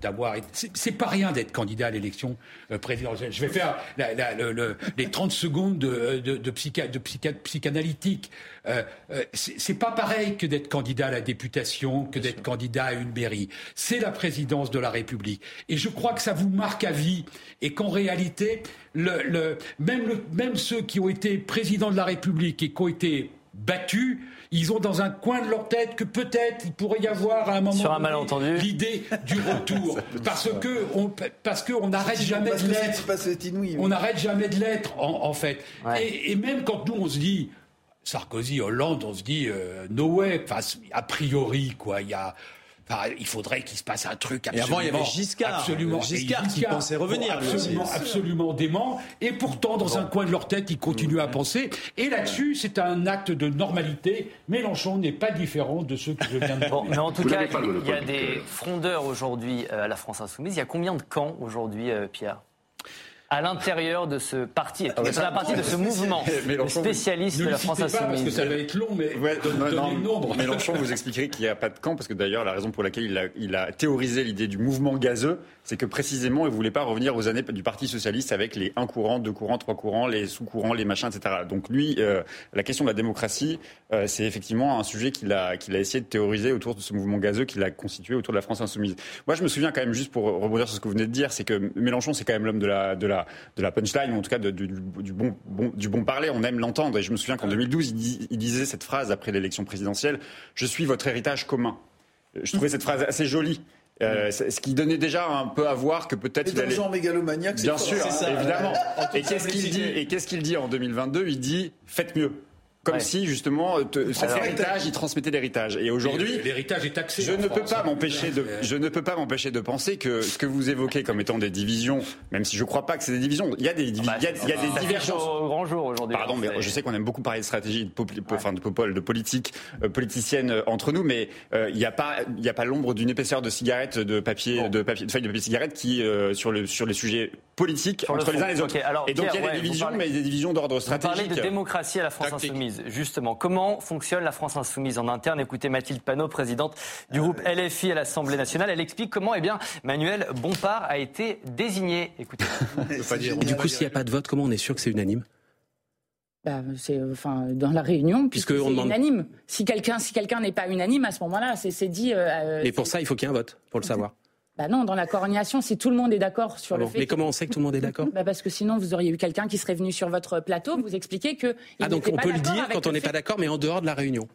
d'avoir... C'est pas rien d'être candidat à l'élection euh, présidentielle. Je vais faire la, la, le, les 30 secondes de, de, de, psycha, de psychanalytique. Euh, euh c'est pas pareil que d'être candidat à la députation, que d'être candidat à une mairie. C'est la présidence de la République. Et je crois que ça vous marque à vie. Et qu'en réalité, le, le, même, le, même ceux qui ont été présidents de la République et qui ont été battus, ils ont dans un coin de leur tête que peut-être il pourrait y avoir à un moment l'idée du retour, parce que on, parce que on n'arrête jamais de l'être. On n'arrête jamais de l'être en, fait. Et, même quand nous on se dit Sarkozy, Hollande, on se dit euh, no way, a priori quoi, il y a il faudrait qu'il se passe un truc absolument. Et avant, il y avait Giscard. Absolument. Giscard, qui pensait revenir. Absolument, absolument dément. Et pourtant, dans un coin de leur tête, ils continuent à penser. Et là-dessus, c'est un acte de normalité. Mélenchon n'est pas différent de ceux que je viens de dire. mais en tout cas, il y a des frondeurs aujourd'hui euh, à la France Insoumise. Il y a combien de camps aujourd'hui, euh, Pierre? À l'intérieur de ce parti, ah ouais, la partie de ce mouvement, le spécialiste de la France Insoumise. Parce que ça va être long, mais ouais, non, nombre. Mélenchon vous expliquerait qu'il n'y a pas de camp, parce que d'ailleurs, la raison pour laquelle il a, il a théorisé l'idée du mouvement gazeux, c'est que précisément, il ne voulait pas revenir aux années du Parti socialiste avec les un courant, deux courants, trois courants, les sous-courants, les machins, etc. Donc lui, euh, la question de la démocratie, euh, c'est effectivement un sujet qu'il a, qu'il a essayé de théoriser autour de ce mouvement gazeux qu'il a constitué autour de la France insoumise. Moi, je me souviens quand même, juste pour rebondir sur ce que vous venez de dire, c'est que Mélenchon, c'est quand même l'homme de la, de, la, de la punchline, ou en tout cas du, bon, bon, du bon parler, on aime l'entendre. Et je me souviens qu'en 2012, il, il disait cette phrase après l'élection présidentielle, je suis votre héritage commun. Je trouvais cette phrase assez jolie. Euh, ce qui donnait déjà un peu à voir que peut-être. il allait... genre mégalomaniaque, Bien sûr, évidemment. et qu'est-ce qu'il dit Et qu'est-ce qu'il dit en 2022 Il dit faites mieux. Comme si justement cet héritage, il transmettait l'héritage. Et aujourd'hui, l'héritage est taxé. Je ne peux pas m'empêcher de, je ne peux pas m'empêcher de penser que ce que vous évoquez comme étant des divisions, même si je ne crois pas que c'est des divisions, il y a des, il y a, il y a des divergences. Au grand jour aujourd'hui. Pardon, mais je sais qu'on aime beaucoup parler de stratégie, de, enfin, de, de politique politicienne entre nous, mais il n'y a pas, il y a pas l'ombre d'une épaisseur de cigarettes, de papier, de papier, de feuilles de papier cigarette qui sur le sur les sujets politiques entre les uns et les autres. et donc il y a des divisions, mais des divisions d'ordre stratégique. Vous parlez de démocratie à la France insoumise, justement. Comment fonctionne la France insoumise en interne? Écoutez Mathilde Panot, présidente du groupe LFI à l'Assemblée nationale. Elle explique comment eh bien, Manuel Bompard a été désigné. Écoutez. du coup, s'il n'y a pas de vote, comment on est sûr que c'est unanime? Bah, c'est enfin dans la réunion puisque, c'est demande... unanime. Si quelqu'un si quelqu'un n'est pas unanime à ce moment-là, c'est dit. Euh, Mais pour ça, il faut qu'il y ait un vote pour le savoir. Bah non, dans la coordination, si tout le monde est d'accord sur le fait. Mais comment on sait que tout le monde est d'accord bah Parce que sinon, vous auriez eu quelqu'un qui serait venu sur votre plateau vous expliquer que. ah donc on peut le dire quand on n'est pas d'accord, mais en dehors de la réunion.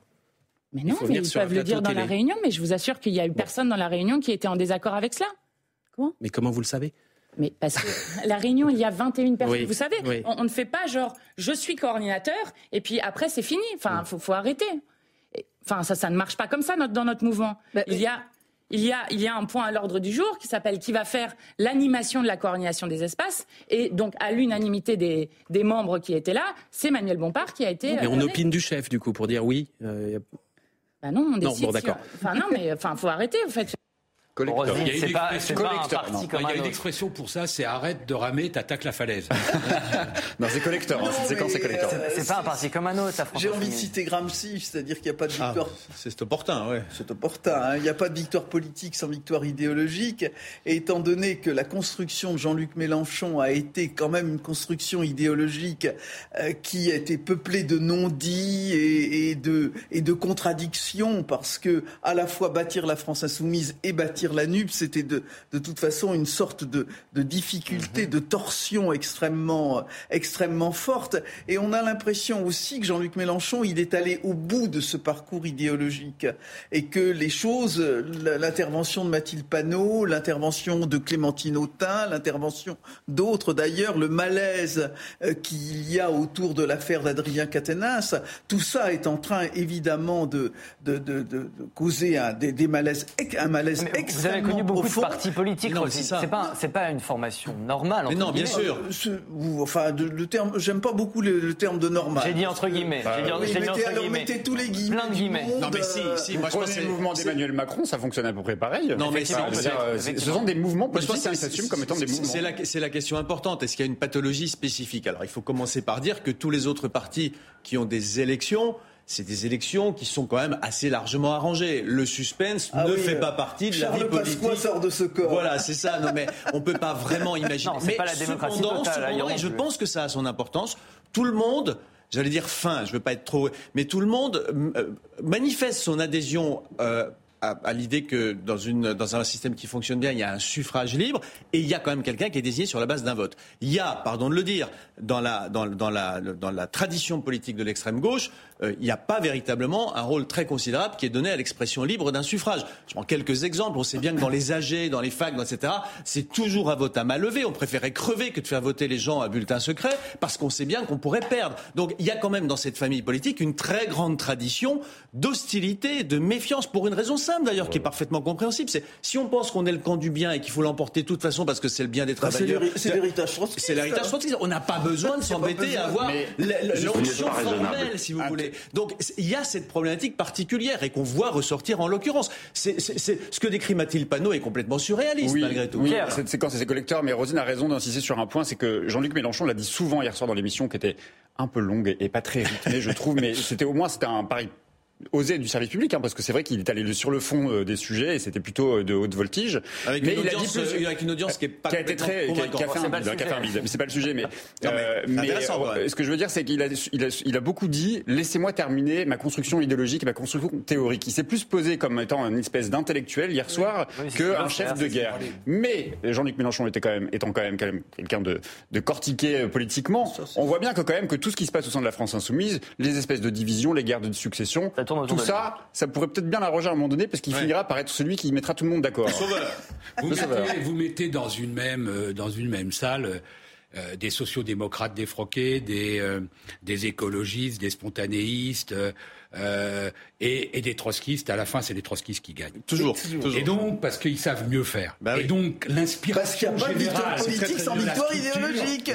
Mais non, mais ils peuvent le dire dans la réunion. Mais je vous assure qu'il y a eu personne dans la réunion qui était en désaccord avec cela. Comment? Mais comment vous le savez? Mais parce que la réunion, il y a 21 personnes. vous savez, on, ne fait pas genre je suis coordinateur et puis après c'est fini. Enfin, il faut, arrêter. Enfin, ça, ça ne marche pas comme ça dans notre mouvement. Bah, il y a il y, a, il y a un point à l'ordre du jour qui s'appelle qui va faire l'animation de la coordination des espaces. Et donc, à l'unanimité des, des, membres qui étaient là, c'est Manuel Bompard qui a été. Mais on opine du chef, du coup, pour dire oui. Euh, bah non, on décide. Non, bon, d'accord. Enfin, non, mais enfin, faut arrêter. En fait. Il y a une, pas, pas il y a une expression pour ça, c'est arrête de ramer, t'attaques la falaise. non, c'est collecteur. Hein, cette séquence, c'est collecteur. C'est pas un parti comme un autre. J'ai envie de citer Gramsci, c'est-à-dire qu'il n'y a pas de ah, victoire. Ah, c'est opportun, ouais. C'est opportun. Hein. Il n'y a pas de victoire politique sans victoire idéologique. Et étant donné que la construction de Jean-Luc Mélenchon a été quand même une construction idéologique euh, qui a été peuplée de non-dits et, et, de, et de contradictions, parce que à la fois bâtir la France insoumise et bâtir la nupe, c'était de, de toute façon une sorte de, de difficulté, mhm. de torsion extrêmement, extrêmement forte. Et on a l'impression aussi que Jean-Luc Mélenchon, il est allé au bout de ce parcours idéologique et que les choses, l'intervention de Mathilde Panot, l'intervention de Clémentine Autain, l'intervention d'autres d'ailleurs, le malaise euh, qu'il y a autour de l'affaire d'Adrien Catenas, tout ça est en train évidemment de, de, de, de causer un, des, malaises, un malaise vous avez connu beaucoup de partis politiques. C'est pas, c'est pas une formation normale. Mais non, bien sûr. enfin, le terme, j'aime pas beaucoup le, terme de normal. J'ai dit entre guillemets. Bah, j'ai dit, mettez, alors mettez tous les guillemets. Plein de guillemets. Non, mais si, si. Moi, je pense que le mouvement d'Emmanuel Macron, ça fonctionne à peu près pareil. Non, mais euh, ce sont des mouvements politiques qui s'assument comme étant des mouvements. C'est la question importante. Est-ce qu'il y a une pathologie spécifique? Alors, il faut commencer par dire que tous les autres partis qui ont des élections c'est des élections qui sont quand même assez largement arrangées. Le suspense ah ne fait pas partie de la vie politique. sort de ce corps. Voilà, c'est ça. Non, mais on peut pas vraiment imaginer. Non, mais pas la démocratie totale, je pense que ça a son importance. Tout le monde j'allais dire fin, je veux pas être trop, mais tout le monde euh, manifeste son adhésion euh, à, l'idée que dans, un système qui fonctionne bien, il y a un suffrage libre et il y a quand même quelqu'un qui est désigné sur la base d'un vote. Il y a, pardon de le dire, dans la tradition politique de l'extrême gauche, euh, il n'y a pas véritablement un rôle très considérable qui est donné à l'expression libre d'un suffrage. Je prends quelques exemples. On sait bien que dans les AG, dans les facs, etc., c'est toujours un vote à main levée. On préférait crever que de faire voter les gens à bulletin secret parce qu'on sait bien qu'on pourrait perdre. Donc il y a quand même dans cette famille politique une très grande tradition d'hostilité, de méfiance pour une raison simple d'ailleurs qui est parfaitement compréhensible. C'est si on pense qu'on est le camp du bien et qu'il faut l'emporter de toute façon parce que c'est le bien des bah, travailleurs. c'est l'héritage trotskiste. C'est l'héritage trotskiste. On n'a pas besoin de s'embêter à avoir l'onction formelle, si vous voulez. Donc il y a cette problématique particulière et qu'on voit ressortir en l'occurrence. C'est, ce que décrit Mathilde Panot est complètement surréaliste malgré tout. Oui, cette séquence c'est collecteurs, mais Rosine a raison d'insister sur un point, c'est que Jean-Luc Mélenchon l'a dit souvent hier soir dans l'émission, qui était un peu longue et, pas très rythmée, je trouve, mais c'était au moins c'était un pari osé du service public, hein, parce que c'est vrai qu'il est allé sur le fond euh, des sujets et c'était plutôt euh, de haute voltige. Avec, mais une, il audience, a dit plus, avec une audience qui est pas qui a été très, qui a, qui a fait un, mais c'est pas le sujet. Mais, euh, mais ce que je veux dire, c'est qu'il a, il a, il a beaucoup dit laissez-moi terminer ma construction idéologique, ma construction théorique. Il s'est plus posé comme étant une espèce d'intellectuel hier soir qu'un chef de guerre. Mais Jean-Luc Mélenchon était quand même, étant quand même, quelqu'un de, de cortiqué politiquement, on voit bien que quand même que tout ce qui se passe au sein de la France insoumise, les espèces de divisions, les guerres de succession, tout ça, ça pourrait peut-être bien l'arranger à un moment donné parce qu'il finira par être celui qui mettra tout le monde d'accord. Vous, mettez, vous mettez dans une même, euh, dans une même salle euh, des sociodémocrates défroqués, des, euh, des écologistes, des spontanéistes euh, et, et, des trotskistes. À la fin, c'est les trotskistes qui gagnent. Toujours. Et donc, parce qu'ils savent mieux faire. Bah et donc, l'inspiration Parce qu'il n'y a pas de victoire politique sans victoire idéologique.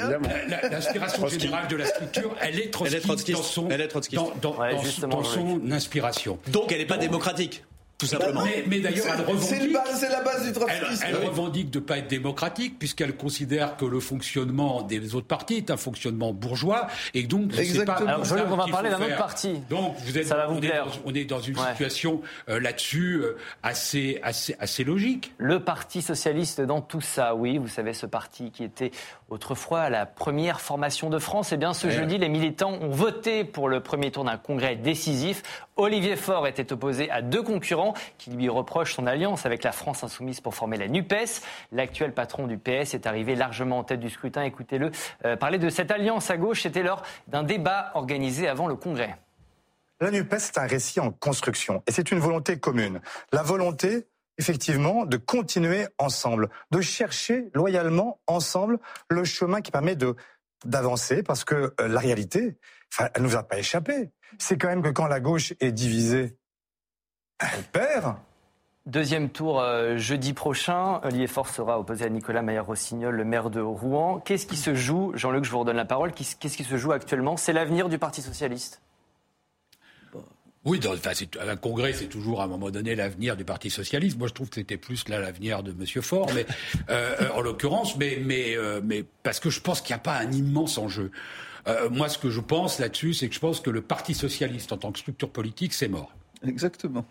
L'inspiration générale de la structure, elle est trotskiste, dans son, elle est trotskiste. Dans, dans, ouais, dans, dans son inspiration. Donc, elle n'est pas démocratique tout simplement. Mais, mais d'ailleurs, elle revendique. C'est la base du trotskisme. Elle, elle revendique de ne pas être démocratique, puisqu'elle considère que le fonctionnement des autres partis est un fonctionnement bourgeois, et donc c'est pas. Alors, je on va parler d'un autre parti. Donc vous êtes, ça va vous on, est dans, on, est dans, une ouais. situation euh, là-dessus euh, assez, assez, assez logique. Le Parti socialiste dans tout ça, oui, vous savez, ce parti qui était autrefois la première formation de France. Eh bien, ce ouais. jeudi, les militants ont voté pour le premier tour d'un congrès décisif. Olivier Faure était opposé à deux concurrents qui lui reprochent son alliance avec la France insoumise pour former la NUPES. L'actuel patron du PS est arrivé largement en tête du scrutin. Écoutez-le euh, parler de cette alliance à gauche. C'était lors d'un débat organisé avant le congrès. La NUPES, c'est un récit en construction et c'est une volonté commune. La volonté effectivement de continuer ensemble, de chercher loyalement ensemble le chemin qui permet de d'avancer parce que euh, la réalité, enfin, elle nous a pas échappé. C'est quand même que quand la gauche est divisée, elle perd. Deuxième tour euh, jeudi prochain. Faure sera opposé à Nicolas Maillard-Rossignol, le maire de Rouen. Qu'est-ce qui se joue, Jean-Luc, je vous redonne la parole, qu'est-ce qui se joue actuellement? C'est l'avenir du Parti socialiste? Oui, dans, enfin, un congrès, c'est toujours à un moment donné l'avenir du Parti socialiste. Moi, je trouve que c'était plus là l'avenir de Monsieur Faure, mais euh, en l'occurrence, mais mais euh, mais parce que je pense qu'il n'y a pas un immense enjeu. Euh, moi, ce que je pense là-dessus, c'est que je pense que le Parti socialiste en tant que structure politique, c'est mort. Exactement.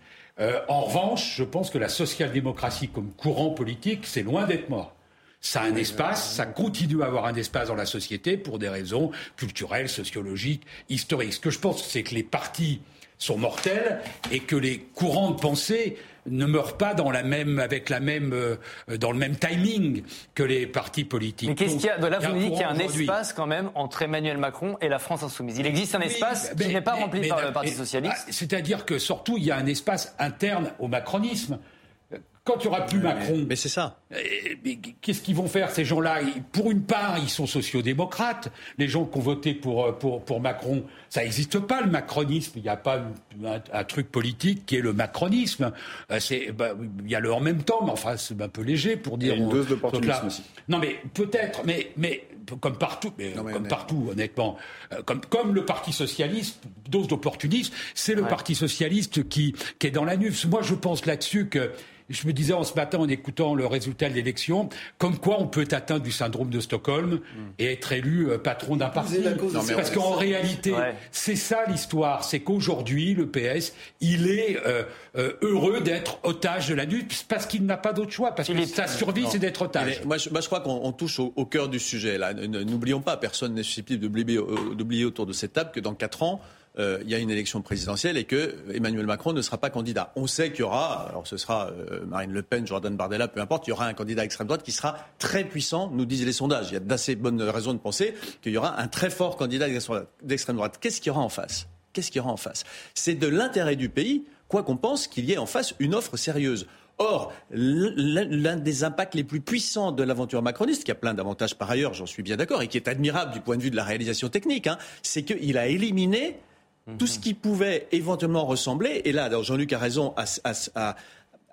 En revanche, je pense que la social-démocratie comme courant politique, c'est loin d'être mort. Ça a un espace, ça continue à avoir un espace dans la société pour des raisons culturelles, sociologiques, historiques. Ce que je pense, c'est que les partis sont mortels et que les courants de pensée ne meurent pas dans la même, avec la même, euh, dans le même timing que les partis politiques. Mais qu'est-ce qu'il y a de là Vous me dites qu'il y a un espace quand même entre Emmanuel Macron et la France insoumise. Il existe un espace mais, qui n'est pas mais, rempli mais, par le Parti socialiste. C'est-à-dire que surtout il y a un espace interne au macronisme. Quand il n'y aura plus Macron. Mais c'est ça. Qu'est-ce qu'ils vont faire, ces gens-là? Pour une part, ils sont sociodémocrates. Les gens qui ont voté pour, pour, pour Macron, ça n'existe pas, le macronisme. Il n'y a pas un, un, truc politique qui est le macronisme. C'est, bah, il y a le en même temps, mais enfin, c'est un peu léger pour dire. Et une dose d'opportunisme aussi. Non, mais peut-être, mais, mais comme partout, mais, non, mais comme partout, honnêtement, comme, comme le Parti socialiste, dose d'opportunisme, c'est le ouais. Parti socialiste qui, qui est dans la nuque. Moi, je pense là-dessus que je me disais en ce matin en écoutant le résultat de l'élection, comme quoi on peut être atteint du syndrome de Stockholm et être élu euh, patron d'un parti. Non, parce qu'en réalité, ouais. c'est ça l'histoire, c'est qu'aujourd'hui le PS, il est euh, euh, heureux d'être otage de la lutte parce qu'il n'a pas d'autre choix, parce que sa survie c'est d'être otage. Moi je, moi, je crois qu'on touche au, au, cœur du sujet là. N'oublions pas, personne n'est susceptible d'oublier autour de cette table que dans quatre ans euh, il y a une élection présidentielle et que Emmanuel Macron ne sera pas candidat. On sait qu'il y aura, alors ce sera euh, Marine Le Pen, Jordan Bardella, peu importe, il y aura un candidat extrême droite qui sera très puissant, nous disent les sondages. Il y a d'assez bonnes raisons de penser qu'il y aura un très fort candidat d'extrême droite. Qu'est-ce qu'il y aura en face? Qu'est-ce qu'il y aura en face? C'est de l'intérêt du pays, quoi qu'on pense, qu'il y ait en face une offre sérieuse. Or, l'un des impacts les plus puissants de l'aventure macroniste, qui a plein d'avantages par ailleurs, j'en suis bien d'accord, et qui est admirable du point de vue de la réalisation technique, hein, c'est qu'il a éliminé tout ce qui pouvait éventuellement ressembler, et là, Jean-Luc a raison, à, à, à,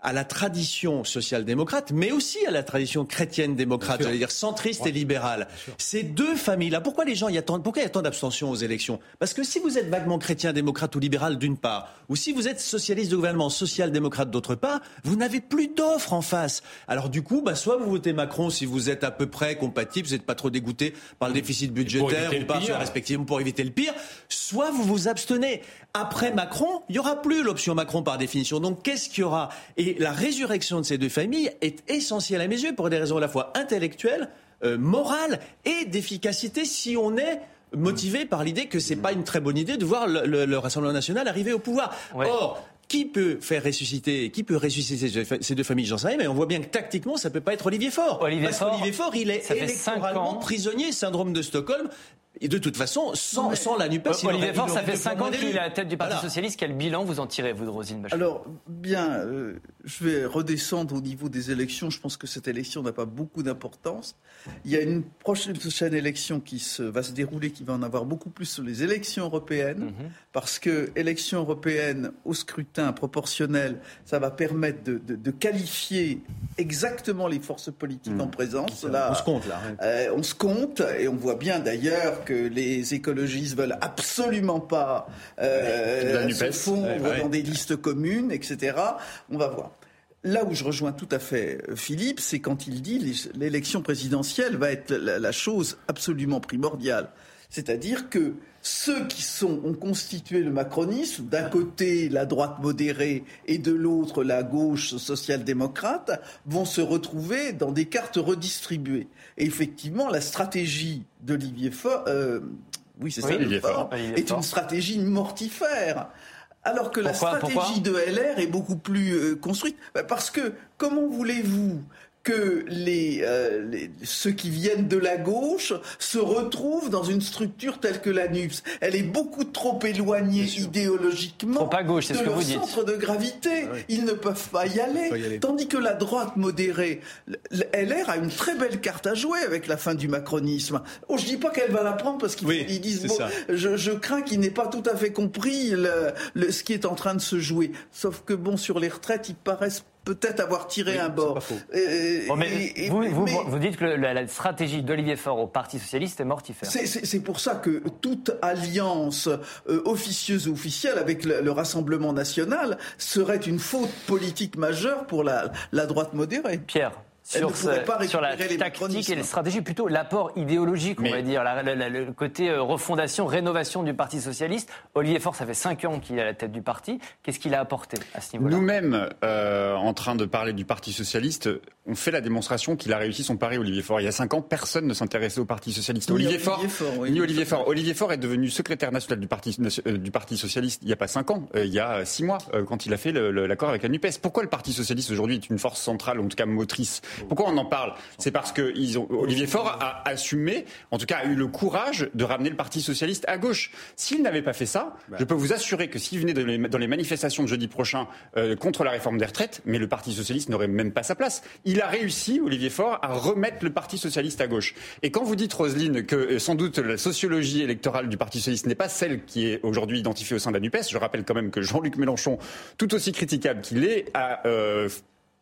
à la tradition social-démocrate, mais aussi à la tradition chrétienne-démocrate, j'allais dire centriste et libérale. Ces deux familles-là, pourquoi les gens y attendent Pourquoi il y a tant d'abstention aux élections? Parce que si vous êtes vaguement chrétien-démocrate ou libéral d'une part, ou si vous êtes socialiste de gouvernement, social-démocrate d'autre part, vous n'avez plus d'offres en face. Alors du coup, bah, soit vous votez Macron si vous êtes à peu près compatible, vous n'êtes pas trop dégoûté par le déficit budgétaire ou par respectivement pour éviter le pire, soit vous vous abstenez. Après Macron, il n'y aura plus l'option Macron par définition. Donc qu'est-ce qu'il y aura? Et la résurrection de ces deux familles est essentielle à mes yeux pour des raisons à la fois intellectuelles, euh, morales et d'efficacité si on est motivé par l'idée que c'est pas une très bonne idée de voir le, le, le Rassemblement national arriver au pouvoir. Ouais. Or, qui peut faire ressusciter, qui peut ressusciter ces deux familles J'en sais rien, mais on voit bien que tactiquement, ça peut pas être Olivier Faure. Olivier Parce Faure, qu'Olivier Faure, il est électoralement prisonnier, syndrome de Stockholm. Et de toute façon, sans, sans la NUPES, il Olivier Faure, ça fait 5 ans qu'il est à la tête du Parti Socialiste. Quel bilan vous en tirez, vous, de Rosine Bachelot? Alors, bien, euh, je vais redescendre au niveau des élections. Je pense que cette élection n'a pas beaucoup d'importance. Il y a une prochaine, élection qui se, va se dérouler, qui va en avoir beaucoup plus sur les élections européennes, mhm. parce que élection européenne au scrutin proportionnel, ça va permettre de, qualifier exactement les forces politiques mhm. en présence. Là, on se compte, là. Euh, on se compte, et on voit bien d'ailleurs que les écologistes veulent absolument pas euh, se fondre dans des listes communes, etc. On va voir. Là où je rejoins tout à fait euh, Philippe, c'est quand il dit l'élection présidentielle va être la, chose absolument primordiale. C'est-à-dire que ceux qui sont, ont constitué le macronisme, d'un côté la droite modérée et de l'autre la gauche social-démocrate, vont se retrouver dans des cartes redistribuées. Et effectivement, la stratégie d'Olivier Faure, euh, oui c'est ça, est une stratégie mortifère. Alors que la stratégie de LR est beaucoup plus euh, construite. Bah, parce que comment voulez-vous que euh, les, ceux qui viennent de la gauche se retrouvent dans une structure telle que la NUPS. Elle est beaucoup trop éloignée idéologiquement gauche, de ce leur centre de gravité. Ah Ils ne peuvent pas y aller. Tandis que la droite modérée, LR a une très belle carte à jouer avec la fin du macronisme. Oh, je dis pas qu'elle va la prendre parce qu'ils disent je, crains qu'il n'ait pas tout à fait compris ce qui est en train de se jouer. Sauf que bon, sur les retraites, ils paraissent peut-être avoir tiré un bord. vous, dites que la, stratégie d'Olivier Faure au Parti socialiste est mortifère. C'est pour ça que toute alliance euh, officieuse ou officielle avec le, Rassemblement national serait une faute politique majeure pour la, la droite modérée. Pierre sur, sur la tactique et la stratégie, plutôt l'apport idéologique, on va dire, le côté euh, refondation, rénovation du Parti socialiste. Olivier Faure, ça fait cinq ans qu'il est à la tête du parti. Qu'est-ce qu'il a apporté à ce niveau-là? Nous-mêmes, euh, en train de parler du Parti socialiste, on fait la démonstration qu'il a réussi son pari, Olivier Faure. Il y a cinq ans, personne ne s'intéressait au Parti socialiste. Olivier, Faure, ni Olivier Faure. Olivier Faure est devenu secrétaire national du Parti, euh, du parti socialiste il n'y a pas cinq ans, il y a six mois, quand il a fait l'accord avec la NUPES. Pourquoi le Parti socialiste aujourd'hui est une force centrale, en tout cas motrice pourquoi on en parle? C'est parce que Olivier Faure a assumé, en tout cas a eu le courage de ramener le Parti socialiste à gauche. S'il n'avait pas fait ça, bah. je peux vous assurer que s'il venait dans les, manifestations de jeudi prochain euh, contre la réforme des retraites, mais le Parti socialiste n'aurait même pas sa place. Il a réussi, Olivier Faure, à remettre le Parti socialiste à gauche. Et quand vous dites, Roselyne, que euh, sans doute la sociologie électorale du Parti socialiste n'est pas celle qui est aujourd'hui identifiée au sein de la NUPES, je rappelle quand même que Jean-Luc Mélenchon, tout aussi critiquable qu'il est, a euh,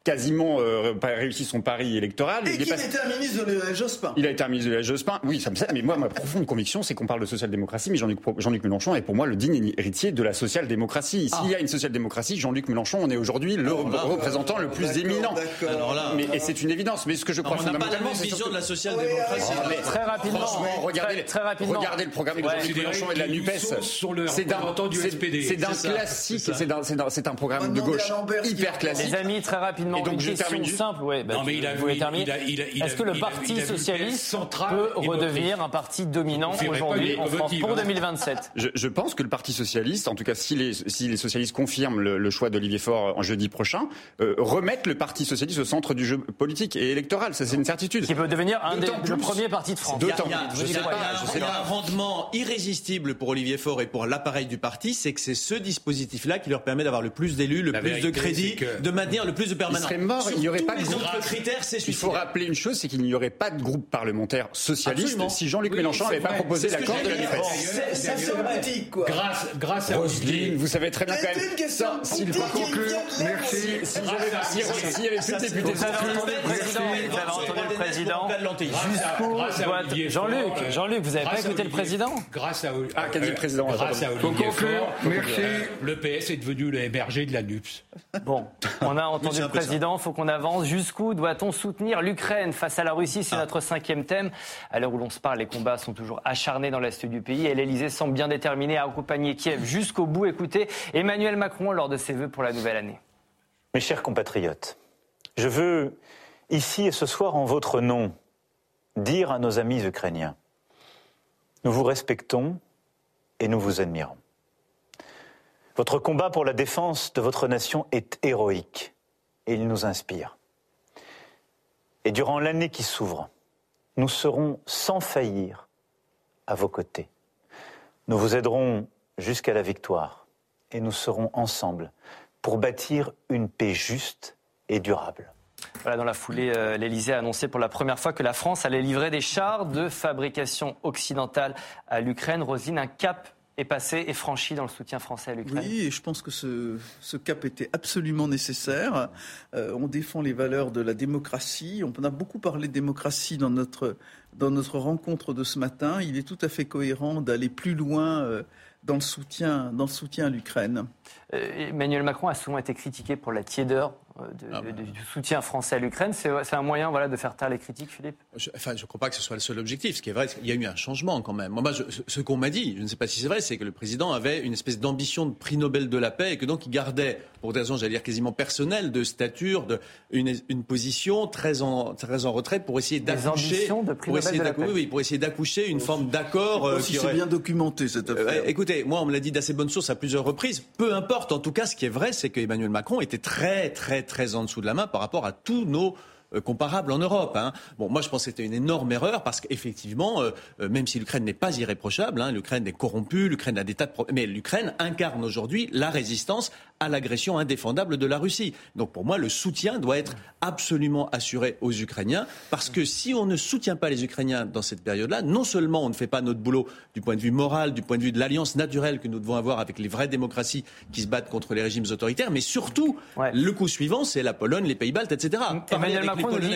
quasiment euh, réussi son pari électoral. Et il, a été un ministre de la Jospin. Il a été un ministre de la Jospin. Oui, ça me Mais moi, ma profonde conviction, c'est qu'on parle de social-démocratie, mais Jean-Luc Jean Mélenchon est pour moi le digne héritier de la social-démocratie. S'il y a une social-démocratie, Jean-Luc Mélenchon, on est aujourd'hui le représentant le plus éminent. Alors là, mais, et c'est une évidence. Mais ce que je crois on n'a pas la même vision de la social-démocratie. très rapidement. Franchement, regardez, très, rapidement. regardez le programme de Jean-Luc Mélenchon et de la Nupes. C'est d'un du SPD. C'est d'un classique. C'est un programme de gauche hyper classique. Les amis, très rapidement. Et donc je termine simple, ouais. Bah, non, mais il a, terminer. Est-ce que le Parti socialiste peut redevenir un parti dominant aujourd'hui en France pour 2027 je, pense que le Parti socialiste, en tout cas si les, si les socialistes confirment le, choix d'Olivier Faure en jeudi prochain, euh, remettent le Parti socialiste au centre du jeu politique et électoral. Ça, c'est une certitude. Qui peut devenir un des, le premier parti de France. D'autant plus. Il y a un rendement irrésistible pour Olivier Faure et pour l'appareil du parti, c'est que c'est ce dispositif-là qui leur permet d'avoir le plus d'élus, le plus de crédits, de maintenir le plus de il n'y aurait pas de groupe. Critères, il faut rappeler une chose, c'est qu'il n'y aurait pas de groupe parlementaire socialiste si Jean-Luc Mélenchon n'avait pas proposé l'accord de la C'est sympathique, quoi. Grâce, grâce à Roselyne, vous savez très bien quand même. S'il faut conclure, merci. S'il y avait plus de députés, vous avez entendu le président. Jusqu'où Jean-Luc, Jean-Luc, vous n'avez pas écouté le président Grâce à ah, qu'a dit le président Grâce à Olivier merci. Le PS est devenu le MRG de la NUPS. Bon, on a entendu le président. Faut qu'on avance. Jusqu'où doit-on soutenir l'Ukraine face à la Russie C'est ah. notre cinquième thème. À l'heure où l'on se parle, les combats sont toujours acharnés dans l'est du pays et l'Elysée semble bien déterminé à accompagner Kiev jusqu'au bout. Écoutez Emmanuel Macron lors de ses vœux pour la nouvelle année. Mes chers compatriotes, je veux ici et ce soir en votre nom dire à nos amis ukrainiens, nous vous respectons et nous vous admirons. Votre combat pour la défense de votre nation est héroïque et il nous inspire. Et durant l'année qui s'ouvre, nous serons sans faillir à vos côtés. Nous vous aiderons jusqu'à la victoire et nous serons ensemble pour bâtir une paix juste et durable. Voilà, dans la foulée, euh, l'Elysée a annoncé pour la première fois que la France allait livrer des chars de fabrication occidentale à l'Ukraine. Rosine, un cap est passé et franchi dans le soutien français à l'Ukraine. Oui, et je pense que ce, ce cap était absolument nécessaire. Euh, on défend les valeurs de la démocratie. On a beaucoup parlé de démocratie dans notre, dans notre rencontre de ce matin. Il est tout à fait cohérent d'aller plus loin euh, dans, le soutien, dans le soutien à l'Ukraine. Euh, Emmanuel Macron a souvent été critiqué pour la tiédeur euh, ah bah. du soutien français à l'Ukraine. C'est un moyen voilà, de faire taire les critiques, Philippe? Je, Enfin, je ne crois pas que ce soit le seul objectif. Ce qui est vrai, il y a eu un changement quand même. Moi, ce qu'on m'a dit, je ne sais pas si c'est vrai, c'est que le président avait une espèce d'ambition de prix Nobel de la paix et que donc il gardait, pour des raisons, j'allais dire, quasiment personnelles, de stature, de, une, une position très en, très en retrait pour essayer d'accoucher. de prix Nobel de la paix. Oui, pour essayer d'accoucher une forme d'accord. Euh, si c'est bien documenté cette affaire. Euh, écoutez, moi, on me l'a dit d'assez bonnes sources à plusieurs reprises. Peu importe, en tout cas, ce qui est vrai, c'est qu'Emmanuel Macron était très, très, très en dessous de la main par rapport à tous nos euh, comparable en Europe. Hein. Bon, moi je pense que c'était une énorme erreur parce qu'effectivement, euh, euh, même si l'Ukraine n'est pas irréprochable, hein, l'Ukraine est corrompue, l'Ukraine a des tas de problèmes, mais l'Ukraine incarne aujourd'hui la résistance à l'agression indéfendable de la Russie. Donc pour moi, le soutien doit être absolument assuré aux Ukrainiens parce que si on ne soutient pas les Ukrainiens dans cette période-là, non seulement on ne fait pas notre boulot du point de vue moral, du point de vue de l'alliance naturelle que nous devons avoir avec les vraies démocraties qui se battent contre les régimes autoritaires, mais surtout, le coup suivant, c'est la Pologne, les Pays-Baltes, etc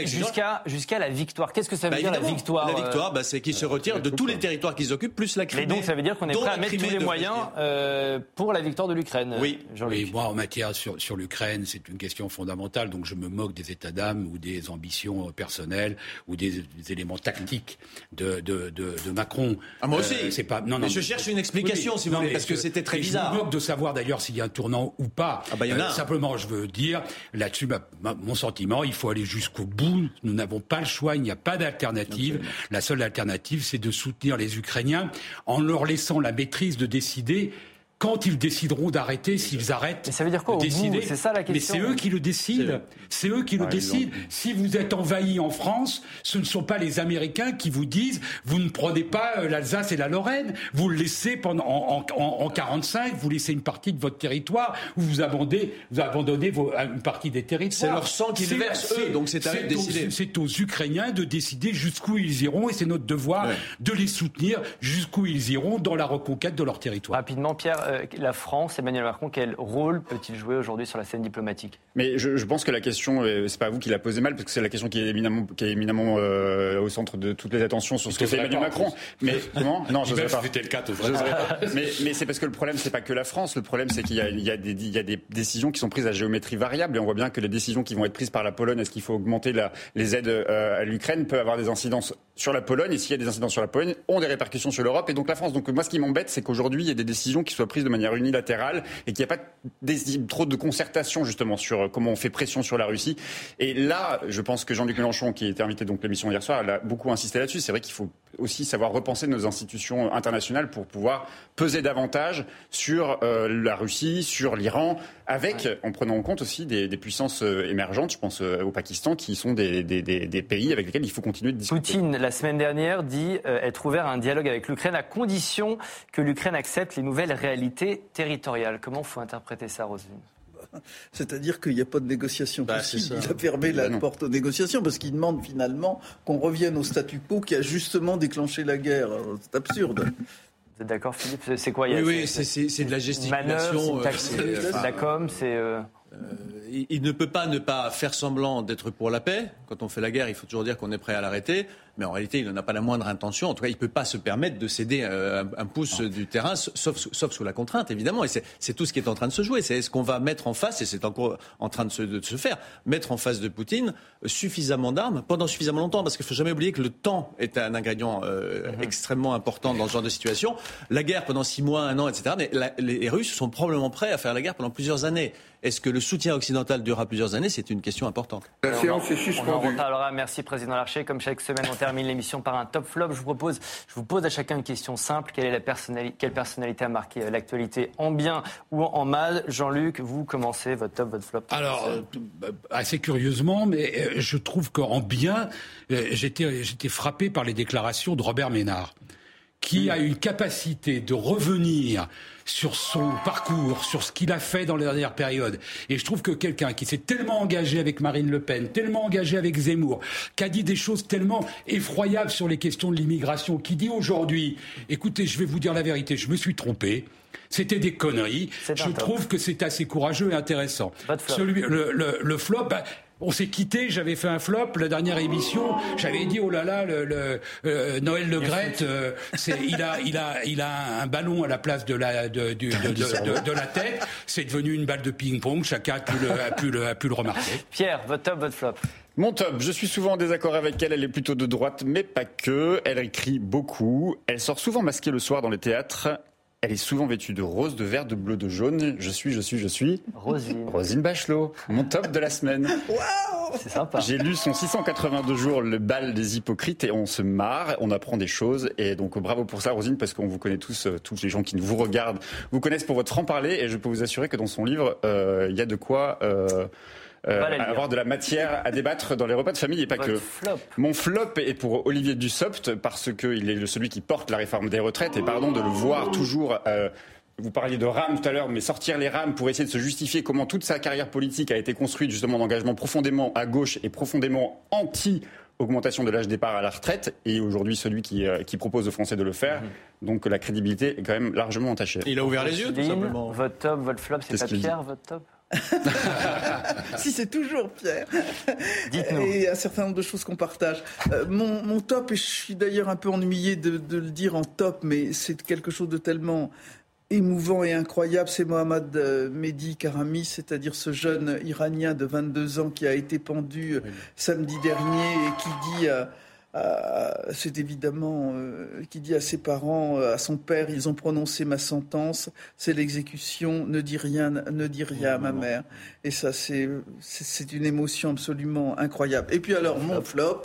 jusqu'à jusqu'à la victoire. Qu'est-ce que ça veut bah, dire la victoire La victoire, bah, c'est qu'ils se retirent de tous les territoires qu'ils occupent, plus la Crimée. Et donc ça veut dire qu'on est prêt à mettre tous les moyens euh, pour la victoire de l'Ukraine. Oui, oui moi en matière sur, sur l'Ukraine, c'est une question fondamentale. Donc je me moque des états d'âme ou des ambitions personnelles ou des, éléments tactiques de, de, de, Macron. Ah, moi aussi. Euh, c'est pas. Non, non. Mais je cherche une explication, si vous voulez, parce que c'était très bizarre. Je me moque de savoir d'ailleurs s'il y a un tournant ou pas. Ah bah, y en a. Euh, simplement, je veux dire là-dessus, mon sentiment, il faut aller jusqu'au bout nous n'avons pas le choix, il n'y a pas d'alternative. La seule alternative, c'est de soutenir les Ukrainiens en leur laissant la maîtrise de décider quand ils décideront d'arrêter, s'ils arrêtent mais ça veut dire quoi. C'est ça la question. Mais c'est eux qui le décident. C'est eux qui le décident. Si vous êtes envahi en France, ce ne sont pas les Américains qui vous disent vous ne prenez pas euh, l'Alsace et la Lorraine. Vous le laissez pendant en, en, en 45, vous laissez une partie de votre territoire ou vous abandonnez, vous abandonnez vos, une partie des territoires. C'est leur sang qu'ils versent eux, donc c'est à eux de décider. C'est aux Ukrainiens de décider jusqu'où ils iront et c'est notre devoir de les soutenir jusqu'où ils iront dans la reconquête de leur territoire. Rapidement, Pierre. Euh, la France, Emmanuel Macron, quel rôle peut-il jouer aujourd'hui sur la scène diplomatique? Mais je, pense que la question, euh, c'est pas vous qui la posez mal, parce que c'est la question qui est éminemment, qui est éminemment euh, au centre de toutes les attentions sur ce que fait Emmanuel Macron. Mais comment? Non, je ne pas. le cas, mais, mais c'est parce que le problème, c'est pas que la France. Le problème, c'est qu'il y, y, y, a des décisions qui sont prises à géométrie variable, et on voit bien que les décisions qui vont être prises par la Pologne, est-ce qu'il faut augmenter la, les aides à l'Ukraine, peuvent avoir des incidences sur la Pologne, et s'il y a des incidences sur la Pologne, ont des répercussions sur l'Europe et donc la France. Donc moi, ce qui m'embête, c'est qu'aujourd'hui, il y a des décisions qui soient prises de manière unilatérale et qu'il n'y a pas trop de concertation justement sur euh, comment on fait pression sur la Russie. Et là, je pense que Jean-Luc Mélenchon, qui était invité donc l'émission hier soir, a beaucoup insisté là-dessus. C'est vrai qu'il faut aussi savoir repenser nos institutions internationales pour pouvoir peser davantage sur euh, la Russie, sur l'Iran, avec, en prenant en compte aussi des, puissances euh, émergentes, je pense au Pakistan, qui sont des, des, pays avec lesquels il faut continuer de discuter. Poutine, la semaine dernière, dit être ouvert à un dialogue avec l'Ukraine à condition que l'Ukraine accepte les nouvelles réalités territoriales. Comment faut interpréter ça, Roselyne c'est-à-dire qu'il n'y a pas de négociation bah, possible. Il a fermé la bah, porte aux négociations parce qu'il demande finalement qu'on revienne au statu quo qui a justement déclenché la guerre. C'est absurde. Vous êtes d'accord, Philippe C'est quoi Oui, oui c'est de la gesticulation. C'est de la com, c'est. Euh, il ne peut pas ne pas faire semblant d'être pour la paix. Quand on fait la guerre, il faut toujours dire qu'on est prêt à l'arrêter mais en réalité, il n'en a pas la moindre intention. En tout cas, il ne peut pas se permettre de céder euh, un, pouce du terrain, sauf, sauf, sous la contrainte, évidemment. Et c'est tout ce qui est en train de se jouer. C'est est-ce qu'on va mettre en face, et c'est encore en train de se, de se, faire, mettre en face de Poutine suffisamment d'armes pendant suffisamment longtemps, parce qu'il ne faut jamais oublier que le temps est un ingrédient euh, mhm. extrêmement important dans ce genre de situation. La guerre pendant six mois, un an, etc. Mais les Russes sont probablement prêts à faire la guerre pendant plusieurs années. Est-ce que le soutien occidental durera plusieurs années? C'est une question importante. La séance est suspendue. On Merci, Président Larcher. Comme chaque semaine, on termine l'émission par un top flop. Je vous propose, je vous pose à chacun une question simple. Quelle, est la personnalité, quelle personnalité a marqué euh, l'actualité en bien ou en mal? Jean-Luc, vous commencez votre top, votre flop. Alors, euh, assez curieusement, mais euh, je trouve qu'en bien, j'étais frappé par les déclarations de Robert Ménard qui a une capacité de revenir sur son parcours, sur ce qu'il a fait dans les dernières périodes. Et je trouve que quelqu'un qui s'est tellement engagé avec Marine Le Pen, tellement engagé avec Zemmour, qui a dit des choses tellement effroyables sur les questions de l'immigration, qui dit aujourd'hui, écoutez, je vais vous dire la vérité, je me suis trompé. C'était des conneries. Je trouve que c'est assez courageux et intéressant. Celui, le, le, flop, bah, on s'est quitté, j'avais fait un flop, la dernière émission, j'avais dit oh là là, le, euh, Noël Le Grette, euh, il a il a il a un ballon à la place de la de, de, la tête, c'est devenu une balle de ping-pong, chacun a pu le, a pu le, a pu le remarquer. Pierre, votre top, votre flop. Mon top, je suis souvent en désaccord avec elle, elle est plutôt de droite, mais pas que. Elle écrit beaucoup, elle sort souvent masquée le soir dans les théâtres, elle est souvent vêtue de rose, de vert, de bleu, de jaune. Je suis, je suis, je suis. Rosine. Rosine Bachelot. Mon top de la semaine. Waouh C'est sympa. J'ai lu son 682 jours, le bal des hypocrites, et on se marre, on apprend des choses. Et donc, bravo pour ça, Rosine, parce qu'on vous connaît tous, euh, tous les gens qui vous regardent, vous connaissent pour votre franc-parler. Et je peux vous assurer que dans son livre, euh, il y a de quoi. Euh, euh, avoir de la matière à débattre dans les repas de famille et pas que. Mon flop est pour Olivier Dussopt parce qu'il est celui qui porte la réforme des retraites et pardon de le voir toujours. Euh, vous parliez de rames tout à l'heure, mais sortir les rames pour essayer de se justifier comment toute sa carrière politique a été construite justement d'engagement profondément à gauche et profondément anti augmentation de l'âge départ à la retraite et aujourd'hui celui qui, euh, qui propose aux Français de le faire. Mhm. Donc la crédibilité est quand même largement entachée. Il a ouvert les yeux tout simplement. Votre top, votre flop, c'est pas Pierre, votre top? si c'est toujours Pierre. Dites-nous. Et un certain nombre de choses qu'on partage. Euh, mon, mon, top, et je suis d'ailleurs un peu ennuyé de, de, le dire en top, mais c'est quelque chose de tellement émouvant et incroyable, c'est Mohamed euh, Mehdi Karami, c'est-à-dire ce jeune Iranien de 22 ans qui a été pendu euh, samedi dernier et qui dit... Euh, c'est évidemment euh, qui dit à ses parents, euh, à son père, ils ont prononcé ma sentence, c'est l'exécution, ne dis rien, ne dis rien à ma mère. Et ça, c'est c'est une émotion absolument incroyable. Et puis alors, mon flop,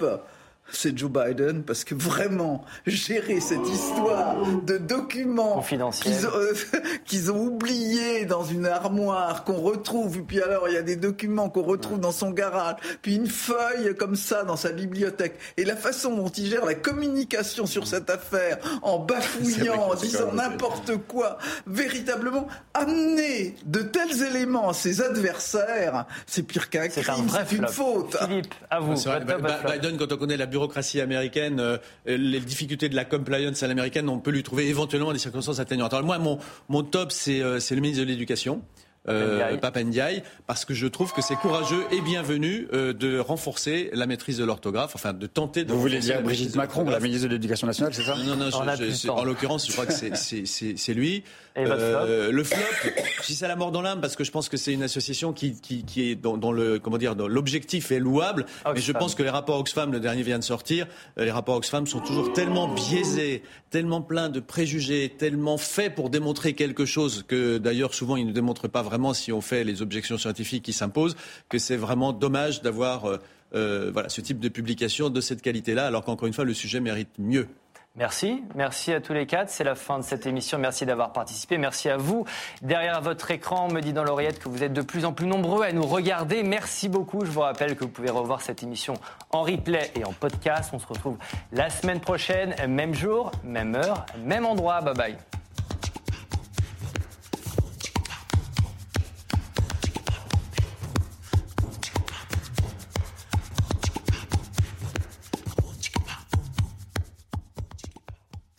c'est Joe Biden parce que vraiment gérer cette histoire de documents qu'ils ont, oubliés dans une armoire qu'on retrouve et puis alors il y a des documents qu'on retrouve dans son garage puis une feuille comme ça dans sa bibliothèque et la façon dont il gère la communication sur cette affaire en bafouillant en disant n'importe quoi véritablement amener de tels éléments à ses adversaires c'est pire qu'un crime c'est une faute. Philippe à vous Biden quand on connaît la bureaucratie américaine, euh, les difficultés de la compliance à l'américaine, on peut lui trouver éventuellement des circonstances atténuantes. Alors moi, mon, mon top, c'est euh, le ministre de l'Éducation euh, Ndiaye, parce que je trouve que c'est courageux et bienvenu euh, de renforcer la maîtrise de l'orthographe, enfin de tenter de. Vous voulez dire Brigitte Macron, la ministre de l'Éducation nationale, c'est ça? Non, non, je, en l'occurrence, je crois que c'est lui. Euh, le flop, je dis ça la mort dans l'âme parce que je pense que c'est une association qui, qui, qui est dans, dans, le comment dire, dans l'objectif est louable, mais je pense que les rapports Oxfam, le dernier vient de sortir, euh, les rapports Oxfam sont toujours tellement biaisés, tellement pleins de préjugés, tellement faits pour démontrer quelque chose que d'ailleurs souvent ils ne démontrent pas vraiment vraiment si on fait les objections scientifiques qui s'imposent, que c'est vraiment dommage d'avoir euh, euh, voilà, ce type de publication de cette qualité-là, alors qu'encore une fois, le sujet mérite mieux. Merci, merci à tous les quatre. C'est la fin de cette émission. Merci d'avoir participé. Merci à vous. Derrière votre écran, on me dit dans l'oreillette que vous êtes de plus en plus nombreux à nous regarder. Merci beaucoup. Je vous rappelle que vous pouvez revoir cette émission en replay et en podcast. On se retrouve la semaine prochaine, même jour, même heure, même endroit. Bye bye.